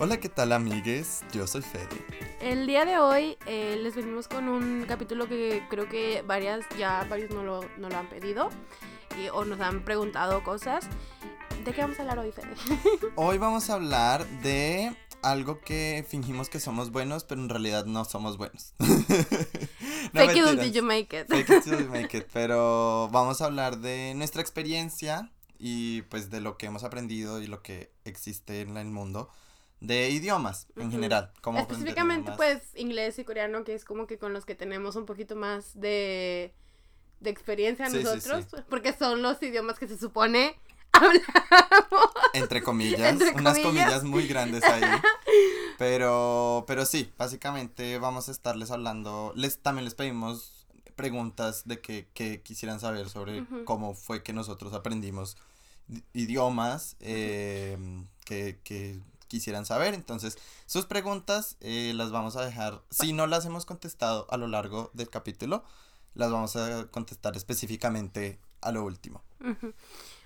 Hola, ¿qué tal amigues? Yo soy Fede. El día de hoy eh, les venimos con un capítulo que creo que varias, ya varios no lo, no lo han pedido y, o nos han preguntado cosas. ¿De qué vamos a hablar hoy, Fede? Hoy vamos a hablar de algo que fingimos que somos buenos, pero en realidad no somos buenos. No, Fake it until you make it. Fake it till you make it. Pero vamos a hablar de nuestra experiencia y pues de lo que hemos aprendido y lo que existe en el mundo de idiomas en general. Específicamente, pues, inglés y coreano, que es como que con los que tenemos un poquito más de, de experiencia Sí, nosotros, sí. porque son los idiomas que se supone hablamos. Entre comillas, Entre unas comillas. comillas muy grandes ahí. Pero, pero sí, básicamente vamos a estarles hablando. Les, también les pedimos preguntas de que, que quisieran saber sobre cómo fue que nosotros aprendimos idiomas eh, que, que quisieran saber. Entonces, sus preguntas eh, las vamos a dejar. Si no las hemos contestado a lo largo del capítulo, las vamos a contestar específicamente a lo último.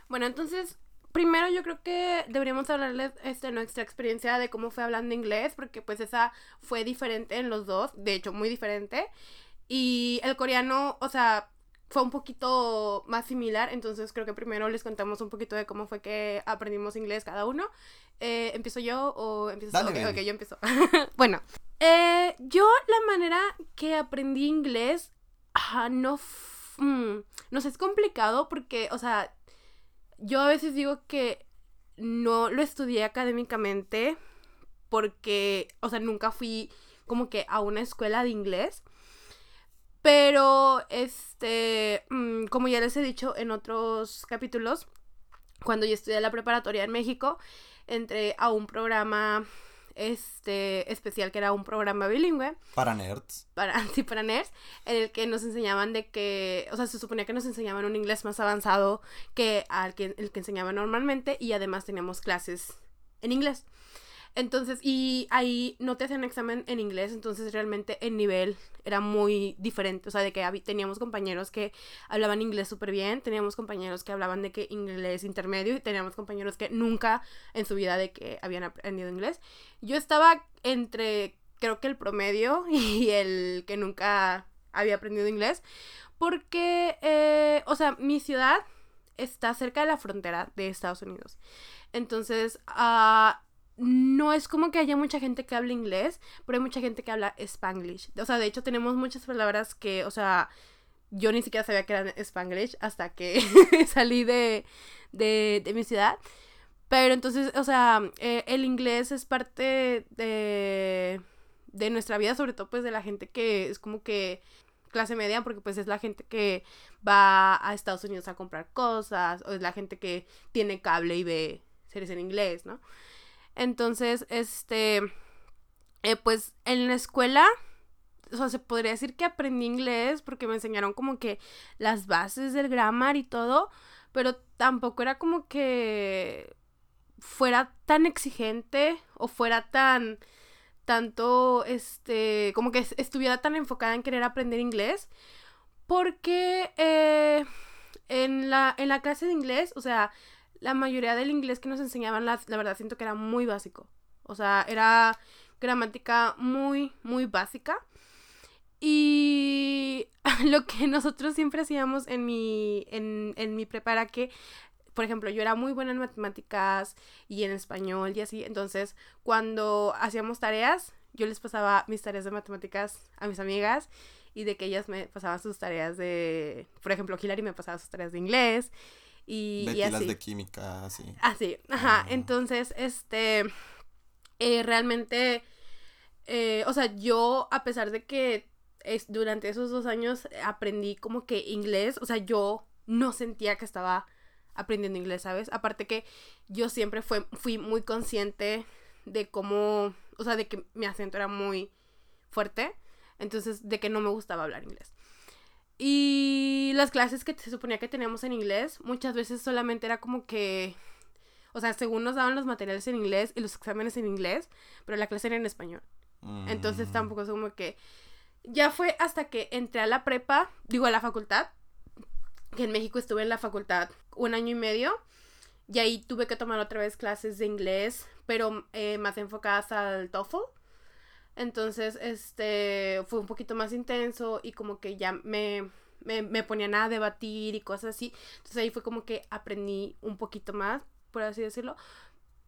Bueno, entonces, primero yo creo que deberíamos hablarles este, nuestra experiencia de cómo fue hablando inglés, porque pues esa fue diferente en los dos, de hecho muy diferente. Y el coreano, o sea, fue un poquito más similar, entonces creo que primero les contamos un poquito de cómo fue que aprendimos inglés cada uno. Eh, ¿Empiezo yo o empiezas Dale, tú? Ok, yo empiezo. bueno, eh, yo la manera que aprendí inglés ah, no, mm, no sé, es complicado porque, o sea, yo a veces digo que no lo estudié académicamente porque, o sea, nunca fui como que a una escuela de inglés. Pero, este, mm, como ya les he dicho en otros capítulos, cuando yo estudié la preparatoria en México, entré a un programa, este, especial que era un programa bilingüe Para nerds. para, sí, para nerds, en el que nos enseñaban de que, o sea, se suponía que nos enseñaban un inglés más avanzado que al que, el que enseñaban normalmente y además teníamos clases en inglés. Entonces, y ahí no te hacían examen en inglés, entonces realmente el nivel era muy diferente, o sea, de que teníamos compañeros que hablaban inglés súper bien, teníamos compañeros que hablaban de que inglés intermedio y teníamos compañeros que nunca en su vida de que habían aprendido inglés. Yo estaba entre, creo que el promedio y el que nunca había aprendido inglés, porque, eh, o sea, mi ciudad está cerca de la frontera de Estados Unidos. Entonces, ah, no es como que haya mucha gente que hable inglés, pero hay mucha gente que habla spanglish. O sea, de hecho tenemos muchas palabras que, o sea, yo ni siquiera sabía que eran spanglish hasta que salí de, de, de mi ciudad. Pero entonces, o sea, eh, el inglés es parte de, de nuestra vida, sobre todo pues de la gente que es como que clase media, porque pues es la gente que va a Estados Unidos a comprar cosas, o es la gente que tiene cable y ve series en inglés, ¿no? Entonces, este, eh, pues en la escuela, o sea, se podría decir que aprendí inglés porque me enseñaron como que las bases del grammar y todo, pero tampoco era como que fuera tan exigente o fuera tan tanto este como que es- estuviera tan enfocada en querer aprender inglés porque eh, en la en la clase de inglés o sea la mayoría del inglés que nos enseñaban la, la verdad siento que era muy básico o sea era gramática muy muy básica y lo que nosotros siempre hacíamos en mi en, en mi prepa era que por ejemplo, yo era muy buena en matemáticas y en español y así. Entonces, cuando hacíamos tareas, yo les pasaba mis tareas de matemáticas a mis amigas y de que ellas me pasaban sus tareas de, por ejemplo, Hilary me pasaba sus tareas de inglés y, y Betty las así. de química, así. Así, ajá. Ah. Entonces, este, eh, realmente, eh, o sea, yo, a pesar de que es, durante esos dos años aprendí como que inglés, o sea, yo no sentía que estaba aprendiendo inglés, ¿sabes? Aparte que yo siempre fue, fui muy consciente de cómo, o sea, de que mi acento era muy fuerte, entonces de que no me gustaba hablar inglés. Y las clases que se suponía que teníamos en inglés, muchas veces solamente era como que, o sea, según nos daban los materiales en inglés y los exámenes en inglés, pero la clase era en español. Entonces Mm. tampoco es como que... Ya fue hasta que entré a la prepa, digo a la facultad, que en México estuve en la facultad un año y medio. Y ahí tuve que tomar otra vez clases de inglés, pero eh, más enfocadas al TOEFL. Entonces, este, fue un poquito más intenso y como que ya me, me, me ponían a debatir y cosas así. Entonces ahí fue como que aprendí un poquito más, por así decirlo.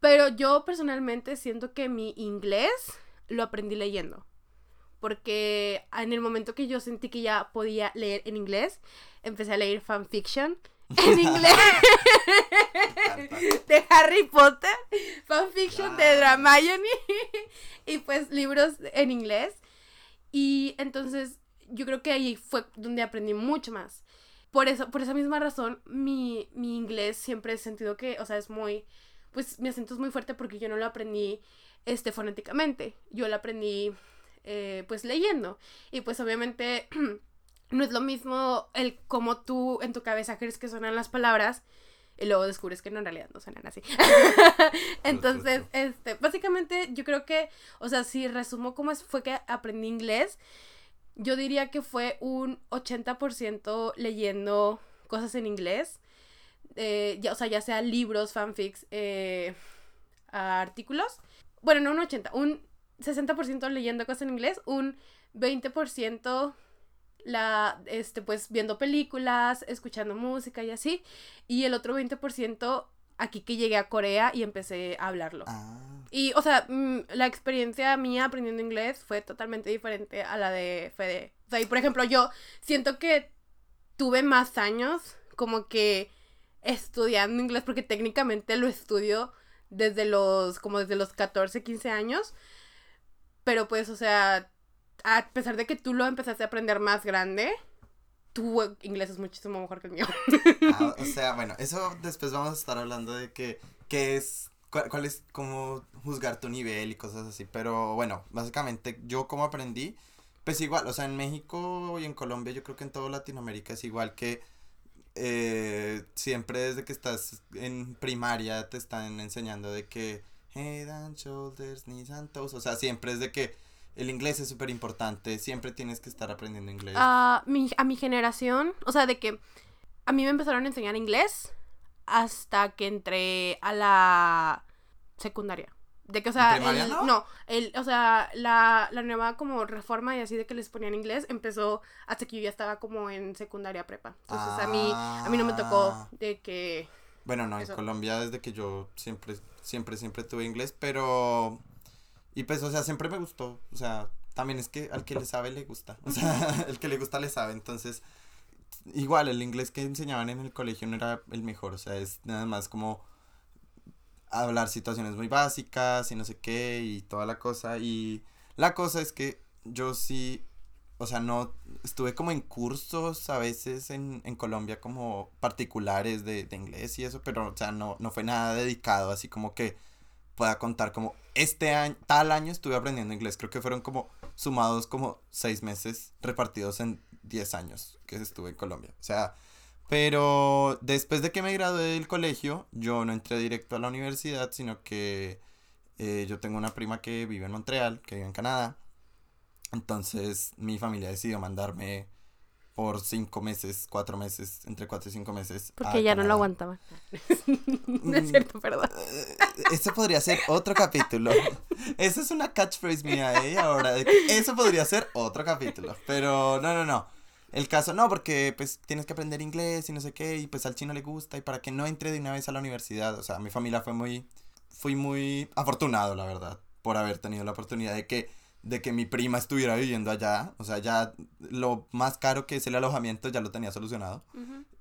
Pero yo personalmente siento que mi inglés lo aprendí leyendo. Porque en el momento que yo sentí que ya podía leer en inglés, empecé a leer fanfiction en inglés de Harry Potter, fanfiction de Dramione y pues libros en inglés. Y entonces yo creo que ahí fue donde aprendí mucho más. Por eso, por esa misma razón, mi, mi inglés siempre he sentido que, o sea, es muy, pues mi acento es muy fuerte porque yo no lo aprendí este, fonéticamente. Yo lo aprendí, eh, pues, leyendo. Y pues obviamente no es lo mismo el cómo tú en tu cabeza crees que suenan las palabras y luego descubres que no en realidad no suenan así. Entonces, este, básicamente yo creo que, o sea, si resumo cómo fue que aprendí inglés, yo diría que fue un 80% leyendo cosas en inglés. Eh, ya, o sea, ya sea libros, fanfics, eh, artículos. Bueno, no un 80, un 60% leyendo cosas en inglés, un 20% la, este, pues viendo películas, escuchando música y así. Y el otro 20% aquí que llegué a Corea y empecé a hablarlo. Ah. Y, o sea, mm, la experiencia mía aprendiendo inglés fue totalmente diferente a la de Fede. O sea, y por ejemplo, yo siento que tuve más años como que estudiando inglés porque técnicamente lo estudio desde los, como desde los 14, 15 años. Pero pues, o sea, a pesar de que tú lo empezaste a aprender más grande, tu inglés es muchísimo mejor que el mío. Ah, o sea, bueno, eso después vamos a estar hablando de que, qué es, cuál, es, cómo juzgar tu nivel y cosas así. Pero bueno, básicamente yo como aprendí, pues igual, o sea, en México y en Colombia, yo creo que en toda Latinoamérica es igual que eh, siempre desde que estás en primaria te están enseñando de que head and shoulders, knees and toes, o sea, siempre es de que el inglés es súper importante, siempre tienes que estar aprendiendo inglés. A mi, a mi generación, o sea, de que a mí me empezaron a enseñar inglés hasta que entré a la secundaria. De que, o sea, el, no? el, o sea, la, la nueva como reforma y así de que les ponían inglés empezó hasta que yo ya estaba como en secundaria prepa. Entonces a mí, a mí no me tocó Ah. de que... Bueno, no, en Colombia desde que yo siempre, siempre, siempre tuve inglés, pero... Y pues, o sea, siempre me gustó, o sea, también es que al que le sabe le gusta, o sea, el que le gusta le sabe, entonces, igual, el inglés que enseñaban en el colegio no era el mejor, o sea, es nada más como hablar situaciones muy básicas y no sé qué y toda la cosa, y la cosa es que yo sí, o sea, no, estuve como en cursos a veces en, en Colombia como particulares de, de inglés y eso, pero, o sea, no, no fue nada dedicado, así como que pueda contar como este año, tal año estuve aprendiendo inglés. Creo que fueron como sumados como seis meses repartidos en diez años que estuve en Colombia. O sea, pero después de que me gradué del colegio, yo no entré directo a la universidad, sino que eh, yo tengo una prima que vive en Montreal, que vive en Canadá. Entonces mi familia decidió mandarme por cinco meses, cuatro meses, entre cuatro y cinco meses. Porque ya no lo aguantaba. no es cierto, perdón. Eh, Ese podría ser otro capítulo. Esa es una catchphrase mía, ¿eh? Ahora, eso podría ser otro capítulo. Pero no, no, no. El caso no, porque pues tienes que aprender inglés y no sé qué, y pues al chino le gusta, y para que no entre de una vez a la universidad. O sea, mi familia fue muy, fui muy afortunado, la verdad, por haber tenido la oportunidad de que, de que mi prima estuviera viviendo allá. O sea, ya lo más caro que es el alojamiento ya lo tenía solucionado.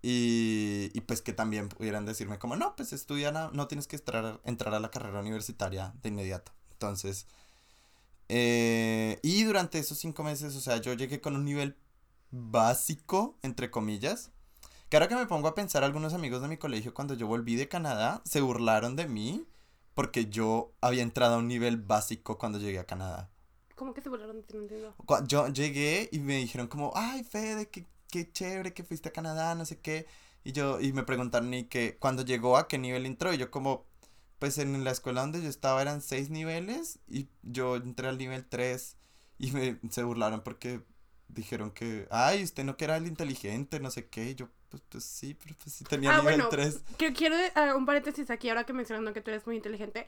Y, y pues que también pudieran decirme como, no, pues estudia, no tienes que entrar, entrar a la carrera universitaria de inmediato. Entonces, eh, y durante esos cinco meses, o sea, yo llegué con un nivel básico, entre comillas. Que ahora que me pongo a pensar, algunos amigos de mi colegio cuando yo volví de Canadá se burlaron de mí porque yo había entrado a un nivel básico cuando llegué a Canadá. ¿Cómo que se volaron? No entiendo. Yo llegué y me dijeron como, ay, Fede, qué, qué chévere que fuiste a Canadá, no sé qué. Y yo, y me preguntaron y que cuando llegó a qué nivel entró. Y yo como, pues en la escuela donde yo estaba eran seis niveles y yo entré al nivel 3 y me, se burlaron porque dijeron que, ay, usted no que era el inteligente, no sé qué. Y yo, pues, pues sí, pero pues sí tenía Ah, nivel bueno, 3. Que quiero ah, un paréntesis aquí ahora que mencionando que tú eres muy inteligente.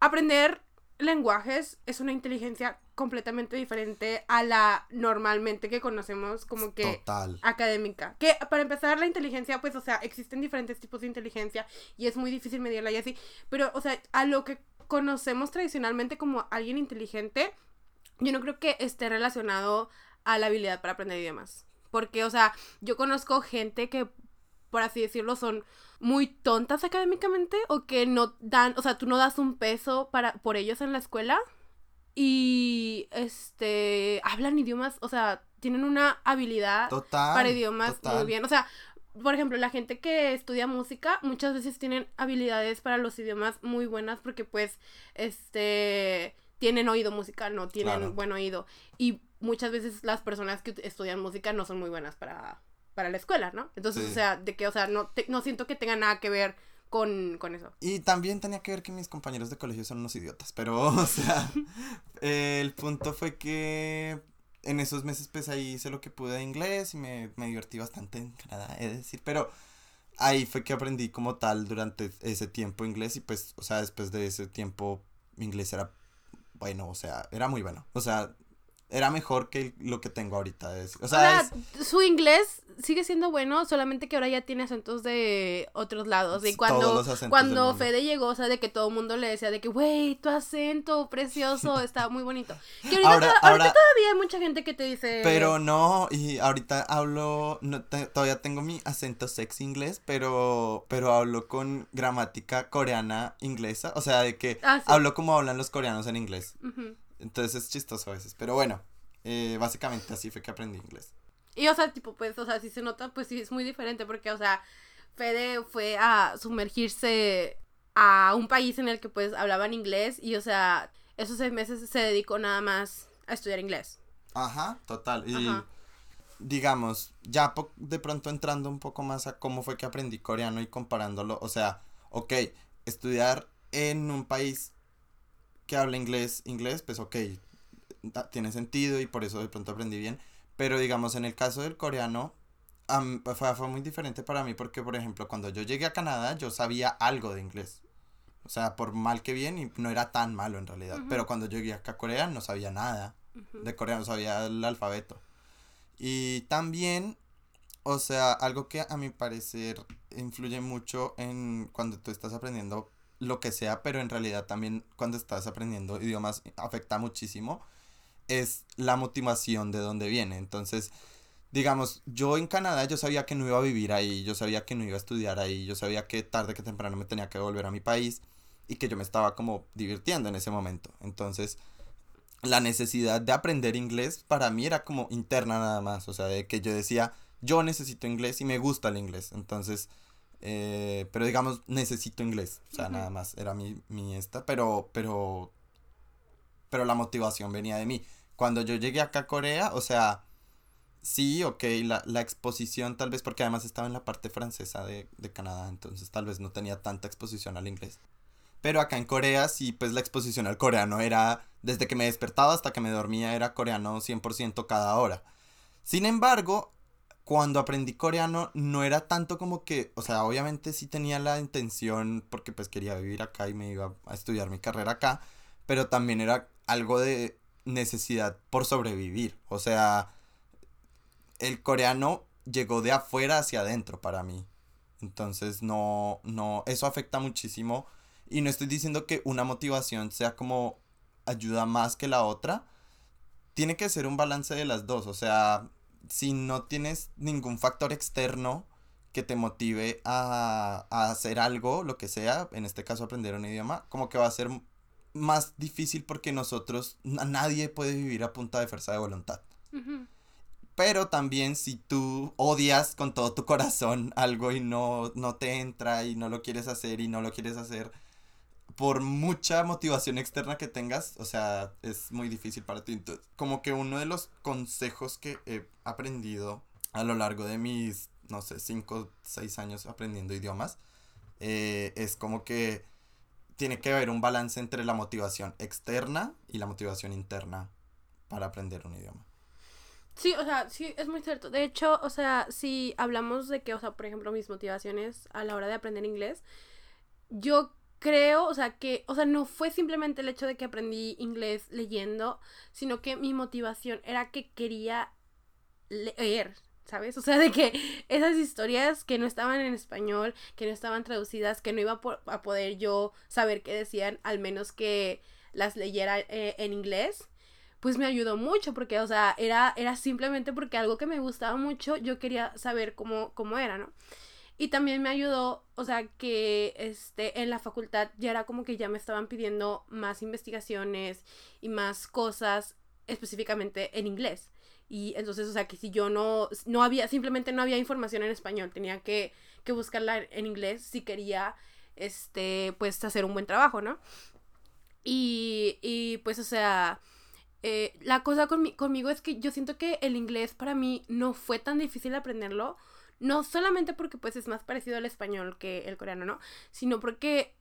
Aprender lenguajes es una inteligencia completamente diferente a la normalmente que conocemos como que Total. académica. Que para empezar la inteligencia, pues, o sea, existen diferentes tipos de inteligencia y es muy difícil medirla y así. Pero, o sea, a lo que conocemos tradicionalmente como alguien inteligente, yo no creo que esté relacionado a la habilidad para aprender idiomas. Porque, o sea, yo conozco gente que, por así decirlo, son muy tontas académicamente o que no dan, o sea, tú no das un peso para, por ellos en la escuela y, este, hablan idiomas, o sea, tienen una habilidad Total. para idiomas total. muy bien. O sea, por ejemplo, la gente que estudia música muchas veces tienen habilidades para los idiomas muy buenas porque pues, este, tienen oído musical, no tienen Claro. buen oído. Y muchas veces las personas que estudian música no son muy buenas para, para la escuela, ¿no? Entonces, Sí. o sea, de que, o sea, no, te- no siento que tenga nada que ver con, con eso. Y también tenía que ver que mis compañeros de colegio son unos idiotas, pero, o sea, el punto fue que en esos meses pues ahí hice lo que pude de inglés y me, me divertí bastante en Canadá, de decir, pero ahí fue que aprendí como tal durante ese tiempo inglés y pues, o sea, después de ese tiempo mi inglés era bueno, o sea, era muy bueno, o sea, era mejor que lo que tengo ahorita, es- o sea, es- su inglés sigue siendo bueno, solamente que ahora ya tiene acentos de otros lados. Y Todos cuando, los acentos del cuando. Fede llegó, o sea, de que todo el mundo le decía de que, güey, tu acento precioso, está muy bonito. Que ahorita, Ahora- to- ahorita ahora- todavía hay mucha gente que te dice... Pero no, y ahorita hablo, no, te- todavía tengo mi acento sexy inglés, pero, pero hablo con gramática coreana inglesa, o sea, de que Ah, sí. hablo como hablan los coreanos en inglés, Ujú. Entonces es chistoso a veces, pero bueno, eh, básicamente así fue que aprendí inglés. Y, o sea, tipo, pues, o sea, si se nota, pues sí, es muy diferente porque, o sea, Fede fue a sumergirse a un país en el que, pues, hablaban inglés y, o sea, esos seis meses se dedicó nada más a estudiar inglés. Ajá, total, y Ajá. digamos, ya de pronto entrando un poco más a cómo fue que aprendí coreano y comparándolo, o sea, ok, estudiar en un país que habla inglés, inglés, pues ok, tiene sentido y por eso de pronto aprendí bien, pero digamos, en el caso del coreano, am- fue, fue muy diferente para mí porque, por ejemplo, cuando yo llegué a Canadá, yo sabía algo de inglés. O sea, por mal que bien, y no era tan malo en realidad. Ujú. Pero cuando llegué acá a Corea, no sabía nada Ujú. de coreano, sabía el alfabeto. Y también, o sea, algo que a mi parecer influye mucho en cuando tú estás aprendiendo lo que sea, pero en realidad también cuando estás aprendiendo idiomas afecta muchísimo, es la motivación de dónde viene. Entonces, digamos, yo en Canadá yo sabía que no iba a vivir ahí, yo sabía que no iba a estudiar ahí, yo sabía que tarde que temprano me tenía que volver a mi país y que yo me estaba como divirtiendo en ese momento. Entonces, la necesidad de aprender inglés para mí era como interna nada más, o sea, de que yo decía, yo necesito inglés y me gusta el inglés, entonces, eh, pero digamos, necesito inglés, o sea, Ujú. nada más, era mi, mi esta, pero, pero, pero la motivación venía de mí. Cuando yo llegué acá a Corea, o sea, sí, ok, la, la exposición tal vez, porque además estaba en la parte francesa de, de Canadá, entonces tal vez no tenía tanta exposición al inglés. Pero acá en Corea sí, pues la exposición al coreano era, desde que me despertaba hasta que me dormía, era coreano 100% cada hora. Sin embargo, cuando aprendí coreano no era tanto como que, o sea, obviamente sí tenía la intención porque pues quería vivir acá y me iba a estudiar mi carrera acá, pero también era algo de necesidad por sobrevivir. O sea, el coreano llegó de afuera hacia adentro para mí. Entonces no, no, eso afecta muchísimo. Y no estoy diciendo que una motivación sea como ayuda más que la otra. Tiene que ser un balance de las dos. O sea, si no tienes ningún factor externo que te motive a, a hacer algo, lo que sea, en este caso aprender un idioma, como que va a ser más difícil porque nosotros, na- nadie puede vivir a punta de fuerza de voluntad. Pero también si tú odias con todo tu corazón algo y no, no te entra y no lo quieres hacer y no lo quieres hacer por mucha motivación externa que tengas, o sea, es muy difícil para ti. Como que uno de los consejos que he aprendido a lo largo de mis, no sé, 5, 6 años aprendiendo idiomas, eh, es como que tiene que haber un balance entre la motivación externa y la motivación interna para aprender un idioma. Sí, o sea, sí, es muy cierto. De hecho, o sea, si hablamos de que, o sea, por ejemplo, mis motivaciones a la hora de aprender inglés, yo creo, o sea, que, o sea, no fue simplemente el hecho de que aprendí inglés leyendo, sino que mi motivación era que quería leer, ¿sabes? O sea, de que esas historias que no estaban en español, que no estaban traducidas, que no iba a poder yo saber qué decían, al menos que las leyera eh, en inglés, pues me ayudó mucho porque, o sea, era, era simplemente porque algo que me gustaba mucho, yo quería saber cómo, cómo era, ¿no? Y también me ayudó, o sea, que este, en la facultad ya era como que ya me estaban pidiendo más investigaciones y más cosas específicamente en inglés. Y entonces, o sea, que si yo no, no había, simplemente no había información en español, tenía que, que buscarla en inglés si quería, este, pues hacer un buen trabajo, ¿no? Y, y pues, o sea, eh, la cosa conmigo es que yo siento que el inglés para mí no fue tan difícil aprenderlo, no solamente porque pues es más parecido al español que el coreano, ¿no? Sino porque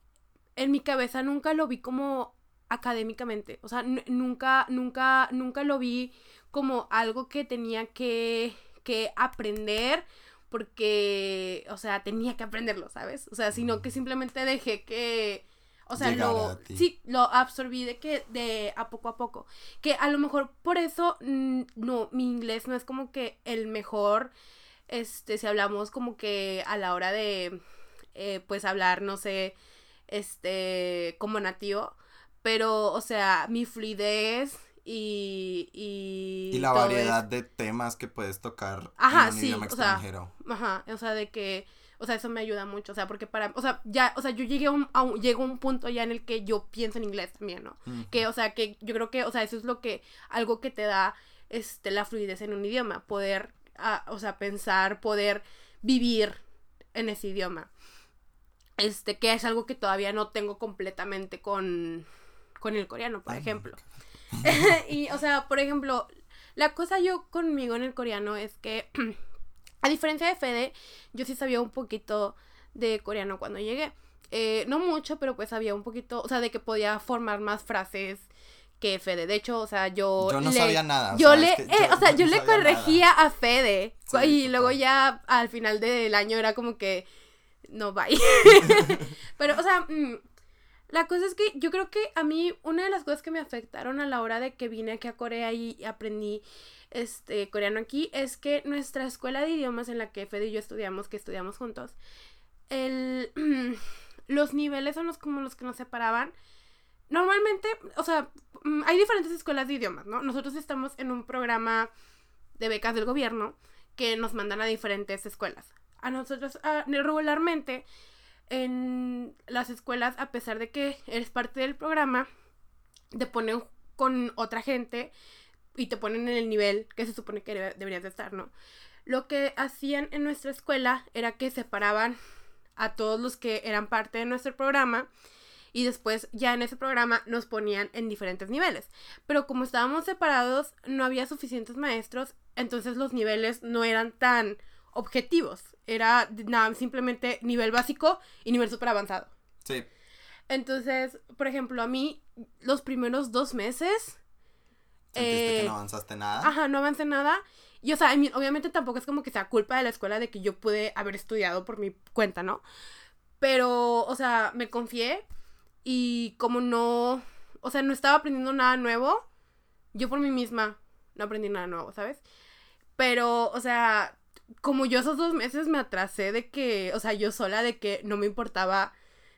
en mi cabeza nunca lo vi como académicamente, o sea, nunca, nunca, nunca lo vi como algo que tenía que, que aprender porque, o sea, tenía que aprenderlo, ¿sabes? O sea, sino que simplemente dejé que o sea, lo, sí, lo absorbí de que de a poco a poco. Que a lo mejor por eso, mm, no, mi inglés no es como que el mejor, este, si hablamos como que a la hora de, eh, pues hablar, no sé, este, como nativo. Pero, o sea, mi fluidez y... Y, y la variedad de temas que puedes tocar en un idioma extranjero. ajá, o sea, de que o sea, eso me ayuda mucho, o sea, porque para, o sea, ya, o sea, yo llegué a un, a un, llego a un punto ya en el que yo pienso en inglés también, ¿no? Que, o sea, que yo creo que, o sea, eso es lo que, algo que te da, este, la fluidez en un idioma, poder, ah, o sea, pensar, poder vivir en ese idioma. Este, que es algo que todavía no tengo completamente con, con el coreano, por ejemplo. y, o sea, por ejemplo, la cosa yo conmigo en el coreano es que A diferencia de Fede, yo sí sabía un poquito de coreano cuando llegué. Eh, no mucho, pero pues sabía un poquito, o sea, de que podía formar más frases que Fede. De hecho, o sea, yo... Yo no sabía nada. Yo le, eh, o sea, yo le corregía a Fede. y luego ya al final del año era como que... No, bye. pero, o sea, mm, la cosa es que yo creo que a mí una de las cosas que me afectaron a la hora de que vine aquí a Corea y aprendí este, coreano aquí es que nuestra escuela de idiomas en la que Fede y yo estudiamos, que estudiamos juntos, el, los niveles son los como los que nos separaban. Normalmente, o sea, mm, hay diferentes escuelas de idiomas, ¿no? Nosotros estamos en un programa de becas del gobierno que nos mandan a diferentes escuelas. A nosotros regularmente en las escuelas, a pesar de que eres parte del programa, te ponen con otra gente y te ponen en el nivel que se supone que deberías de estar, ¿no? Lo que hacían en nuestra escuela era que separaban a todos los que eran parte de nuestro programa y después ya en ese programa nos ponían en diferentes niveles. Pero como estábamos separados, no había suficientes maestros, entonces los niveles no eran tan objetivos. Era nada, simplemente nivel básico y nivel súper avanzado. Sí. Entonces, por ejemplo, a mí los primeros dos meses ¿Sentiste que no eh, avanzaste nada? Ajá, no avancé nada. Y, o sea, obviamente tampoco es como que sea culpa de la escuela de que yo pude haber estudiado por mi cuenta, ¿no? Pero, o sea, me confié y como no, o sea, no estaba aprendiendo nada nuevo, yo por mí misma no aprendí nada nuevo, ¿sabes? Pero, o sea, como yo esos dos meses me atrasé de que, o sea, yo sola de que no me importaba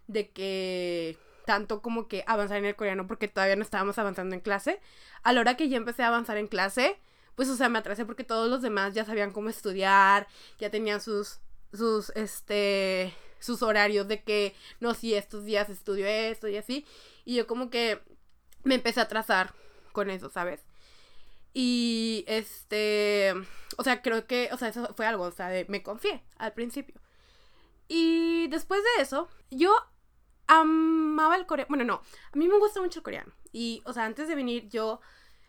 de que tanto como que avanzar en el coreano porque todavía no estábamos avanzando en clase. A la hora que ya empecé a avanzar en clase, pues o sea, me atrasé porque todos los demás ya sabían cómo estudiar, ya tenían sus sus este sus horarios de que no si estos días estudio esto y así y yo como que me empecé a atrasar con eso, ¿sabes? Y este, o sea, creo que, o sea, eso fue algo, o sea, de, me confié al principio. Y después de eso, yo amaba el coreano. Bueno, no, a mí me gusta mucho el coreano. Y, o sea, antes de venir yo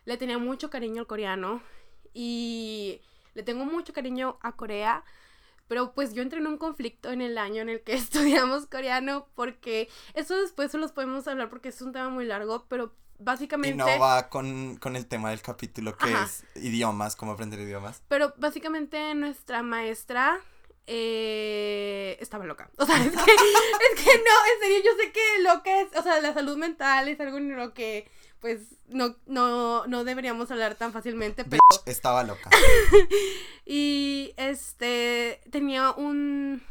le tenía mucho cariño al coreano. Y le tengo mucho cariño a Corea. Pero pues yo entré en un conflicto en el año en el que estudiamos coreano porque eso después se los podemos hablar porque es un tema muy largo, pero básicamente... Y no va con, con el tema del capítulo que Ajá. es idiomas, cómo aprender idiomas. Pero básicamente nuestra maestra eh, estaba loca. O sea, es que, es que no, en serio, yo sé que loca es, o sea, la salud mental es algo en lo que pues no, no, no deberíamos hablar tan fácilmente, pero... Bitch, estaba loca. Y este tenía un...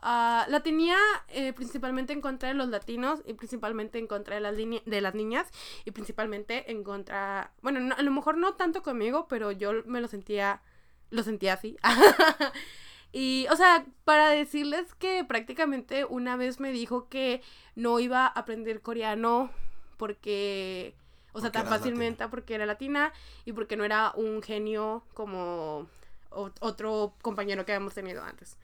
ah, la tenía eh, principalmente en contra de los latinos y principalmente en contra de las, line- de las niñas y principalmente en contra... Bueno, no- a lo mejor no tanto conmigo, pero yo me lo sentía... Lo sentía así. y, o sea, para decirles que prácticamente una vez me dijo que no iba a aprender coreano porque... O sea, Porque tan fácilmente porque era latina y porque no era un genio como otro compañero que habíamos tenido antes.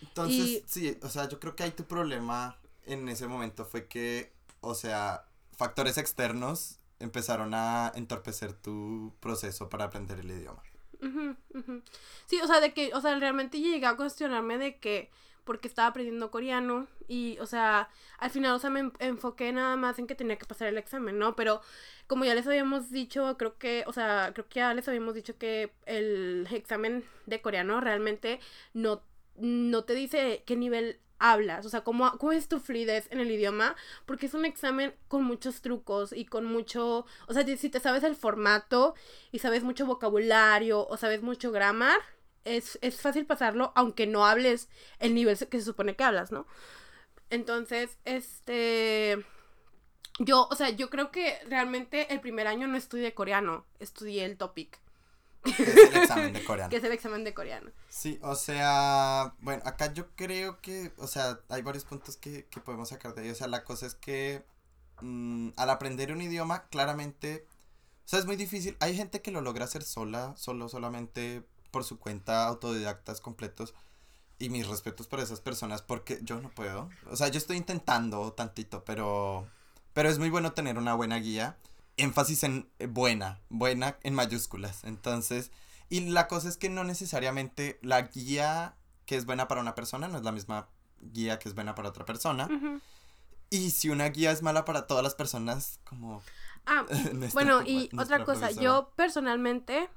Entonces, Y- sí, o sea, yo creo que ahí tu problema en ese momento fue que, o sea, factores externos empezaron a entorpecer tu proceso para aprender el idioma. Ujú, ujú. Sí, o sea, de que, o sea, realmente llegué a cuestionarme de que porque estaba aprendiendo coreano y, o sea, al final, o sea, me en- enfoqué nada más en que tenía que pasar el examen, ¿no? Pero como ya les habíamos dicho, creo que, o sea, creo que ya les habíamos dicho que el examen de coreano realmente no, no te dice qué nivel hablas, o sea, cómo, cómo es tu fluidez en el idioma, porque es un examen con muchos trucos y con mucho, o sea, si te sabes el formato y sabes mucho vocabulario o sabes mucho grammar, es, es fácil pasarlo aunque no hables el nivel que se supone que hablas, ¿no? Entonces, este... Yo, o sea, yo creo que realmente el primer año no estudié coreano, estudié el topic, que es el examen de coreano. que es el examen de coreano. Sí, o sea, bueno, acá yo creo que, o sea, hay varios puntos que, que podemos sacar de ahí. O sea, la cosa es que mm, al aprender un idioma, claramente, o sea, es muy difícil. Hay gente que lo logra hacer sola, solo, solamente por su cuenta, autodidactas completos. Y mis respetos por esas personas, porque yo no puedo. O sea, yo estoy intentando tantito, pero, pero es muy bueno tener una buena guía. Énfasis en eh, buena, buena en mayúsculas. Entonces, y la cosa es que no necesariamente la guía que es buena para una persona no es la misma guía que es buena para otra persona. Y si una guía es mala para todas las personas, como... Ah, bueno, y otra cosa, profesora. yo personalmente,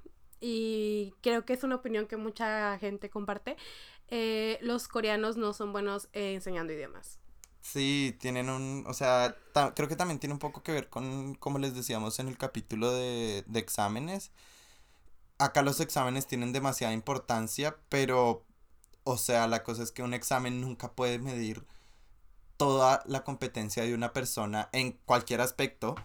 y creo que es una opinión que mucha gente comparte, eh, los coreanos no son buenos eh, enseñando idiomas. Sí, tienen un, o sea, creo que también tiene un poco que ver con, como les decíamos en el capítulo de, de exámenes. Acá los exámenes tienen demasiada importancia, pero, o sea, la cosa es que un examen nunca puede medir toda la competencia de una persona en cualquier aspecto.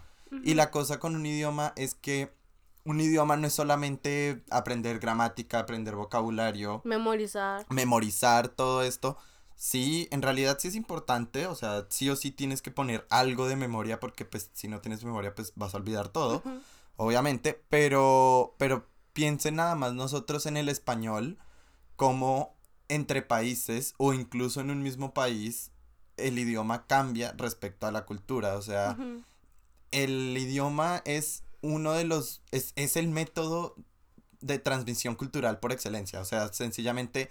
Y la cosa con un idioma es que un idioma no es solamente aprender gramática, aprender vocabulario, Memorizar. memorizar todo esto. Sí, en realidad sí es importante, o sea, sí o sí tienes que poner algo de memoria porque pues si no tienes memoria pues vas a olvidar todo, obviamente, pero pero piensen nada más nosotros en el español como entre países o incluso en un mismo país el idioma cambia respecto a la cultura, o sea, el idioma es uno de los, es, es el método de transmisión cultural por excelencia. O sea, sencillamente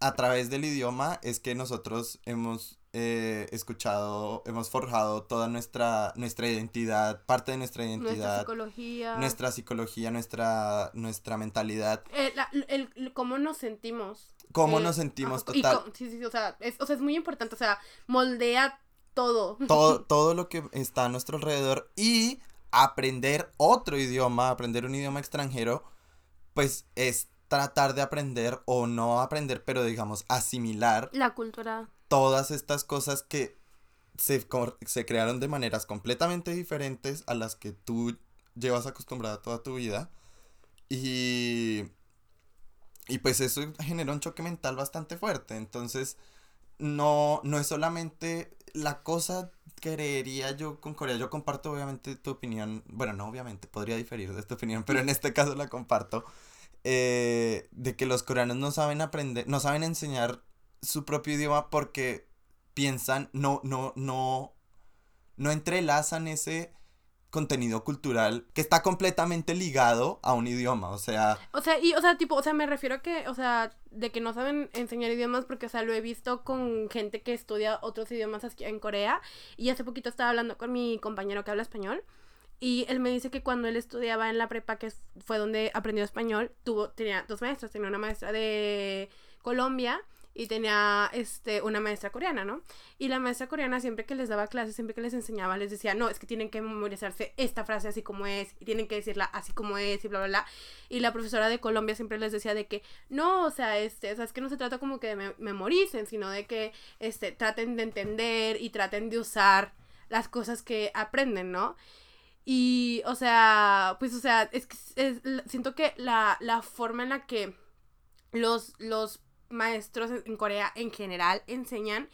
a través del idioma es que nosotros hemos eh, escuchado, hemos forjado toda nuestra, nuestra identidad, parte de nuestra Nuestra identidad, psicología. nuestra psicología, nuestra, nuestra mentalidad, Eh, la- el, el- cómo nos sentimos. cómo Eh, nos sentimos ajá, total. co- sí, sí, sí, o sea, es, o sea, es muy importante, o sea, moldea todo. todo, todo lo que está a nuestro alrededor y aprender otro idioma, aprender un idioma extranjero, pues es tratar de aprender o no aprender, pero digamos asimilar La cultura. todas estas cosas que se, se crearon de maneras completamente diferentes a las que tú llevas acostumbrada toda tu vida. Y, y pues eso genera un choque mental bastante fuerte. Entonces, no, no es solamente la cosa, creería yo con Corea. Yo comparto obviamente tu opinión. Bueno, no obviamente, podría diferir de esta opinión, pero en este caso la comparto. eh, de que los coreanos no saben aprender, no saben enseñar su propio idioma porque piensan, no, no, no, no entrelazan ese contenido cultural que está completamente ligado a un idioma, o sea... O sea, y, o sea, tipo, o sea, me refiero a que, o sea, de que no saben enseñar idiomas porque, o sea, lo he visto con gente que estudia otros idiomas aquí en Corea y hace poquito estaba hablando con mi compañero que habla español y él me dice que cuando él estudiaba en la prepa, que fue donde aprendió español, tuvo, tenía dos maestras, tenía una maestra de Colombia y tenía este una maestra coreana, ¿no? Y la maestra coreana siempre que les daba clases, siempre que les enseñaba, les decía, no, es que tienen que memorizarse esta frase así como es, y tienen que decirla así como es, y bla, bla, bla. Y la profesora de Colombia siempre les decía de que, no, o sea, este, o sea, es que no se trata como que memoricen, sino de que, este, traten de entender y traten de usar las cosas que aprenden, ¿no? Y, o sea, pues, o sea, es que siento que la, la forma en la que los, los maestros en Corea en general enseñan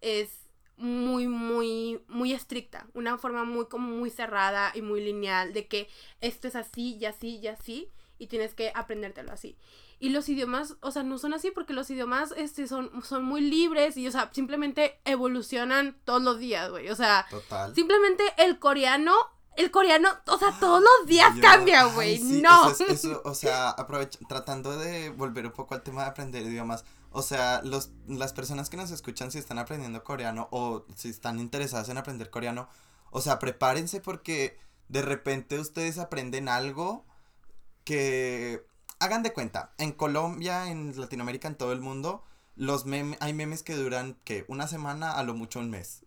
es muy, muy, muy estricta. Una forma muy, como muy cerrada y muy lineal de que esto es así y así y así y tienes que aprendértelo así. Y los idiomas, o sea, no son así porque los idiomas este, son, son muy libres y, o sea, simplemente evolucionan todos los días, güey. O sea, simplemente el coreano el coreano, o sea, todos los días cambia, güey. no. Eso, o sea, aprovecha, tratando de volver un poco al tema de aprender idiomas. O sea, los, las personas que nos escuchan si están aprendiendo coreano o si están interesadas en aprender coreano, o sea, prepárense porque de repente ustedes aprenden algo que hagan de cuenta. En Colombia, en Latinoamérica, en todo el mundo, los memes, hay memes que duran que una semana a lo mucho un mes.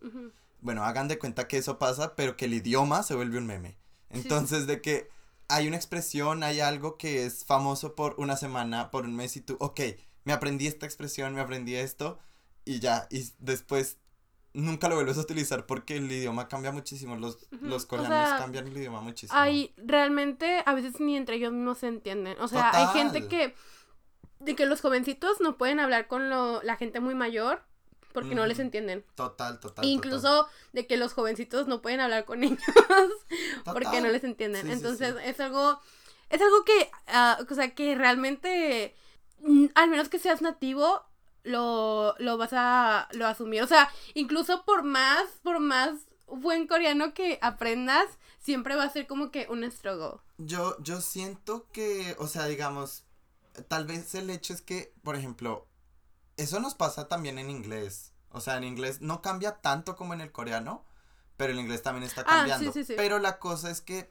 Bueno, hagan de cuenta que eso pasa, pero que el idioma se vuelve un meme. Entonces, de que hay una expresión, hay algo que es famoso por una semana, por un mes y tú, ok, me aprendí esta expresión, me aprendí esto y ya, y después nunca lo vuelves a utilizar porque el idioma cambia muchísimo, los, los coreanos cambian el idioma muchísimo. Hay, realmente, a veces ni entre ellos no se entienden, o sea, hay gente que, de que los jovencitos no pueden hablar con lo, la gente muy mayor porque no les entienden. Total, total. Incluso de que los jovencitos no pueden hablar con niños porque no les entienden. Entonces es algo, es algo que, uh, o sea, que realmente, mm, al menos que seas nativo, lo, lo vas a, lo asumir. O sea, incluso por más, por más buen coreano que aprendas, siempre va a ser como que un struggle. Yo, yo siento que, o sea, digamos, tal vez el hecho es que, por ejemplo, eso nos pasa también en inglés. O sea, en inglés no cambia tanto como en el coreano, pero el inglés también está ah, cambiando. Pero la cosa es que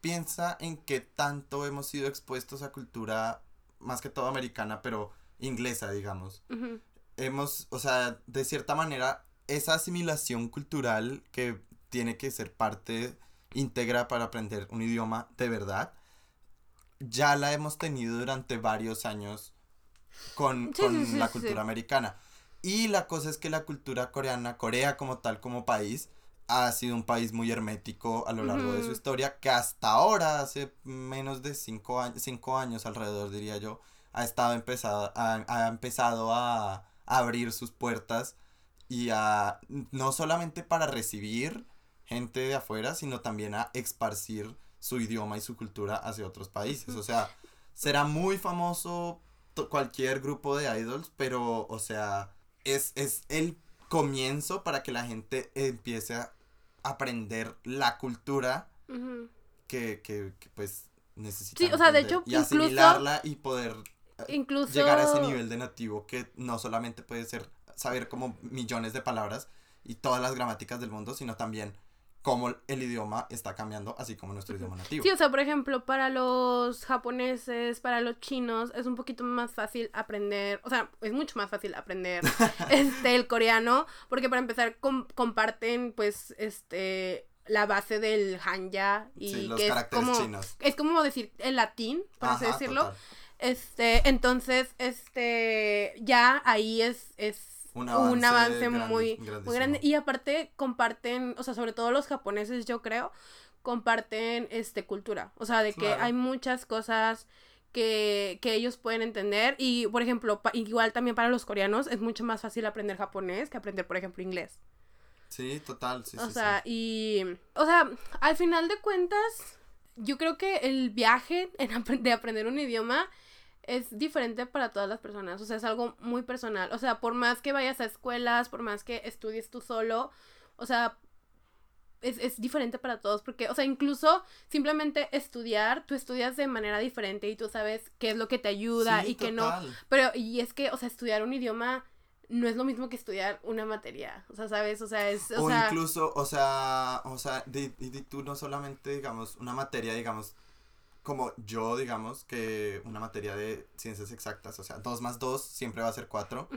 piensa en qué tanto hemos sido expuestos a cultura, más que todo americana, pero inglesa, digamos. Hemos, o sea, de cierta manera, esa asimilación cultural que tiene que ser parte íntegra para aprender un idioma de verdad, ya la hemos tenido durante varios años con, la cultura americana. Y la cosa es que la cultura coreana, Corea como tal, como país, ha sido un país muy hermético a lo largo de su historia, que hasta ahora, hace menos de cinco, años, cinco años alrededor, diría yo, ha estado empezado, ha, empezado a, abrir sus puertas y a, no solamente para recibir gente de afuera, sino también a esparcir su idioma y su cultura hacia otros países. O sea, será muy famoso cualquier grupo de idols, pero, o sea, es, es el comienzo para que la gente empiece a aprender la cultura que, que, pues necesita. Sí, o sea, de hecho, y asimilarla y poder eh, llegar a ese nivel de nativo que no solamente puede ser saber como millones de palabras y todas las gramáticas del mundo, sino también cómo el idioma está cambiando, así como nuestro idioma nativo. Sí, o sea, por ejemplo, para los japoneses, para los chinos, es un poquito más fácil aprender, o sea, es mucho más fácil aprender este, el coreano, porque para empezar comparten, pues, este, la base del hanja y que es como, chinos. es como decir el latín, por así decirlo. Este, entonces, este, ya ahí es, es un avance, muy, muy grande. Y aparte comparten, o sea, sobre todo los japoneses, yo creo, comparten este cultura. O sea, de que hay muchas cosas que, que, ellos pueden entender. Y, por ejemplo, igual también para los coreanos es mucho más fácil aprender japonés que aprender, por ejemplo, inglés. Sí, total, sí, o sea, y, o sea, al final de cuentas, yo creo que el viaje en, de aprender un idioma es diferente para todas las personas, o sea, es algo muy personal, o sea, por más que vayas a escuelas, por más que estudies tú solo, o sea, es, es, diferente para todos, porque, o sea, incluso simplemente estudiar, tú estudias de manera diferente y tú sabes qué es lo que te ayuda y qué no. Pero, y es que, o sea, estudiar un idioma no es lo mismo que estudiar una materia, o sea, ¿sabes? O sea, es... O, incluso, o sea, o sea, de, tú no solamente, digamos, una materia, digamos, como yo, digamos, que una materia de ciencias exactas, o sea, 2 más 2 siempre va a ser 4.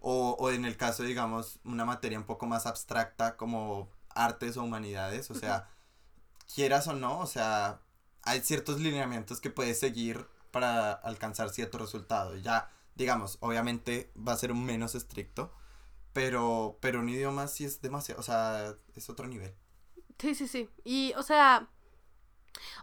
o, o en el caso, digamos, una materia un poco más abstracta como artes o humanidades, o sea, quieras o no, o sea, hay ciertos lineamientos que puedes seguir para alcanzar cierto resultado. Ya, digamos, obviamente va a ser un menos estricto, pero, pero un idioma sí es demasiado, o sea, es otro nivel. Sí, sí, sí. Y, o sea,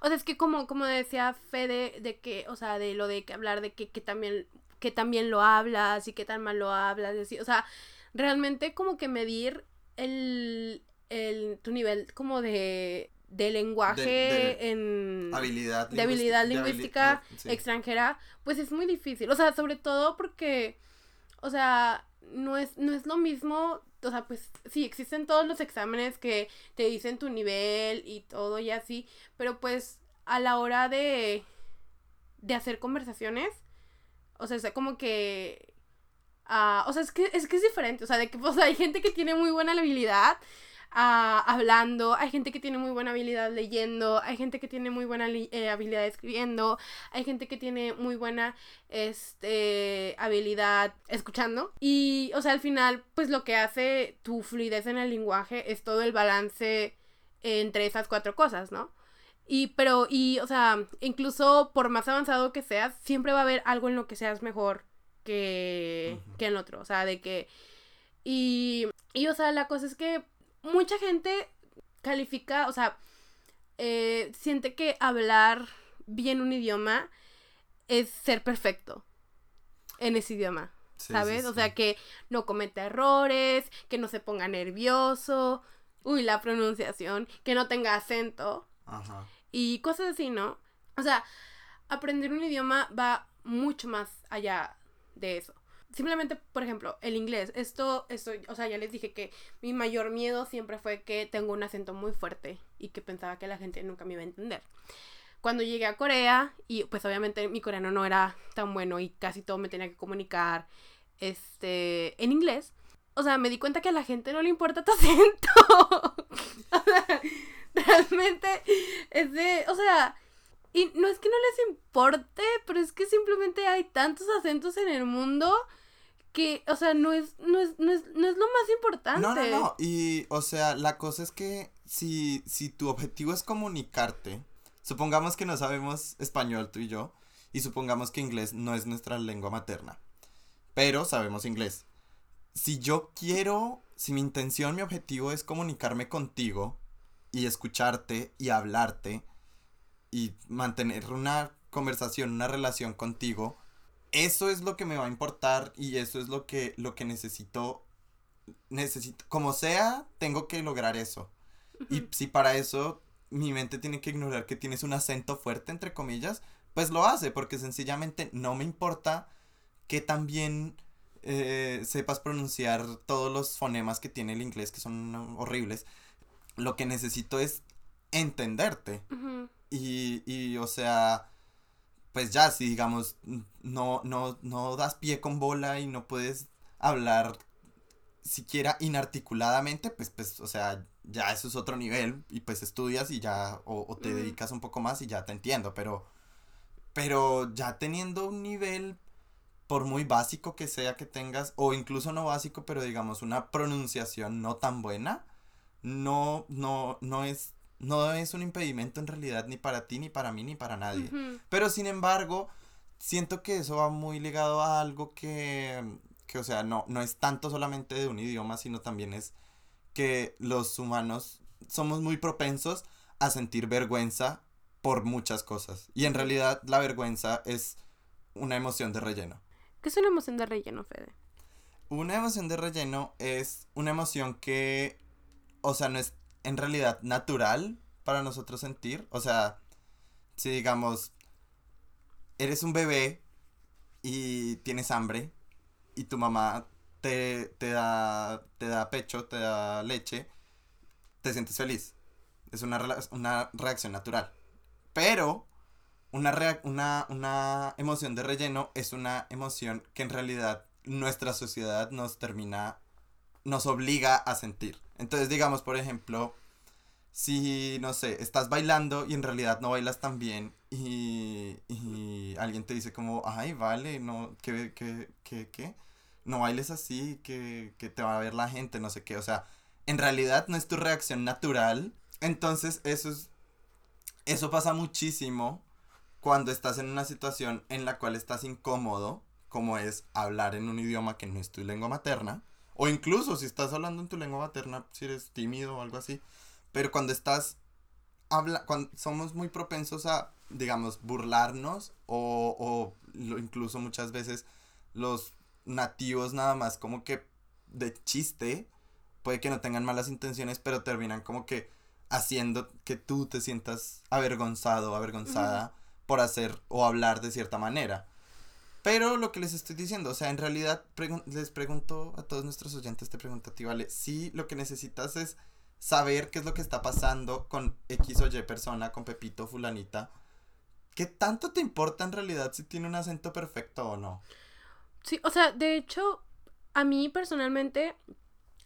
o sea, es que como, como decía Fede, de que, o sea, de lo de que hablar de que, que también, que también lo hablas y que tan mal lo hablas, y así, o sea, realmente como que medir el, el, tu nivel como de, de lenguaje en habilidad de habilidad lingüística extranjera pues es muy difícil o sea sobre todo porque o sea no es no es lo mismo o sea pues sí existen todos los exámenes que te dicen tu nivel y todo y así pero pues a la hora de de hacer conversaciones o sea, es como que uh, o sea, es que es que es diferente, o sea, de que pues hay gente que tiene muy buena habilidad hablando, hay gente que tiene muy buena habilidad leyendo, hay gente que tiene muy buena eh, habilidad escribiendo, hay gente que tiene muy buena este, habilidad escuchando. Y, o sea, al final, pues lo que hace tu fluidez en el lenguaje es todo el balance entre esas cuatro cosas, ¿no? Y, pero, y, o sea, incluso por más avanzado que seas, siempre va a haber algo en lo que seas mejor que, que en otro. O sea, de que. Y, y, o sea, la cosa es que mucha gente califica, o sea, eh, siente que hablar bien un idioma es ser perfecto en ese idioma. ¿Sabes? O sea, que no cometa errores, que no se ponga nervioso, uy, la pronunciación, que no tenga acento. Ajá. Y cosas así, ¿no? O sea, aprender un idioma va mucho más allá de eso simplemente, por ejemplo, el inglés. Esto, esto, o sea, ya les dije que mi mayor miedo siempre fue que tengo un acento muy fuerte y que pensaba que la gente nunca me iba a entender. Cuando llegué a Corea, y pues obviamente mi coreano no era tan bueno y casi todo me tenía que comunicar este, en inglés, o sea, me di cuenta que a la gente no le importa tu acento. o sea, realmente es de, o sea, y no es que no les importe, pero es que simplemente hay tantos acentos en el mundo que, o sea, no es, no es, no es, no es lo más importante. No, no, no. Y, o sea, la cosa es que si, si tu objetivo es comunicarte, supongamos que no sabemos español tú y yo, y supongamos que inglés no es nuestra lengua materna, pero sabemos inglés. Si yo quiero, si mi intención, mi objetivo es comunicarme contigo y escucharte y hablarte y mantener una conversación, una relación contigo, eso es lo que me va a importar y eso es lo que, lo que necesito, necesito, como sea, tengo que lograr eso. Y si para eso mi mente tiene que ignorar que tienes un acento fuerte, entre comillas, pues lo hace, porque sencillamente no me importa que también eh, sepas pronunciar todos los fonemas que tiene el inglés, que son horribles. Lo que necesito es entenderte. y, y, o sea, pues ya, si digamos, no, no, no das pie con bola y no puedes hablar siquiera inarticuladamente, pues, pues, o sea, ya eso es otro nivel y pues estudias y ya, o, te dedicas un poco más y ya te entiendo, pero, pero ya teniendo un nivel, por muy básico que sea que tengas, o incluso no básico, pero digamos una pronunciación no tan buena, no, no, no es no es un impedimento en realidad ni para ti, ni para mí, ni para nadie. Pero sin embargo, siento que eso va muy ligado a algo que, que, o sea, no, no es tanto solamente de un idioma, sino también es que los humanos somos muy propensos a sentir vergüenza por muchas cosas. Y en realidad la vergüenza es una emoción de relleno. ¿Qué es una emoción de relleno, Fede? Una emoción de relleno es una emoción que, o sea, no es en realidad natural para nosotros sentir. O sea, si digamos, eres un bebé y tienes hambre y tu mamá te, te, da, te da pecho, te da leche, te sientes feliz. es una, una reacción natural. Pero una, una, una emoción de relleno es una emoción que en realidad nuestra sociedad nos termina, nos obliga a sentir. Entonces, digamos, por ejemplo, si, no sé, estás bailando y en realidad no bailas tan bien y, y alguien te dice como, ay, vale, no, que, que, que, que, no bailes así, que, que te va a ver la gente, no sé qué, o sea, en realidad no es tu reacción natural, entonces eso es, eso pasa muchísimo cuando estás en una situación en la cual estás incómodo, como es hablar en un idioma que no es tu lengua materna, o incluso si estás hablando en tu lengua materna, si eres tímido o algo así, pero cuando estás, habla, cuando somos muy propensos a, digamos, burlarnos o, o incluso muchas veces los nativos nada más como que de chiste, puede que no tengan malas intenciones, pero terminan como que haciendo que tú te sientas avergonzado o avergonzada por hacer o hablar de cierta manera. Pero lo que les estoy diciendo, o sea, en realidad les pregunto a todos nuestros oyentes, te pregunto a ti, ¿vale? Si lo que necesitas es saber qué es lo que está pasando con X o Y persona, con Pepito, fulanita, ¿qué tanto te importa en realidad si tiene un acento perfecto o no? Sí, o sea, de hecho, a mí personalmente,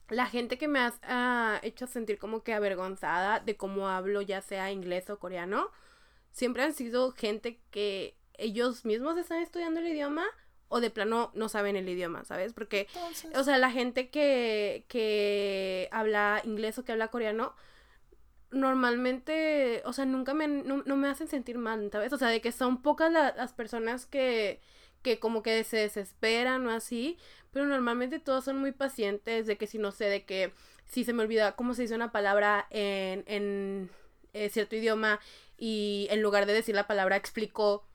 la gente que me ha hecho sentir como que avergonzada de cómo hablo, ya sea inglés o coreano, siempre han sido gente que ellos mismos están estudiando el idioma o de plano no saben el idioma, ¿sabes? Porque, o sea, la gente que, que habla inglés o que habla coreano, normalmente, o sea, nunca me, no, me hacen sentir mal, ¿sabes? O sea, de que son pocas las personas que, que como que se desesperan o así, pero normalmente todos son muy pacientes, de que si no sé, de que si se me olvida cómo se dice una palabra en, en eh, cierto idioma y en lugar de decir la palabra explico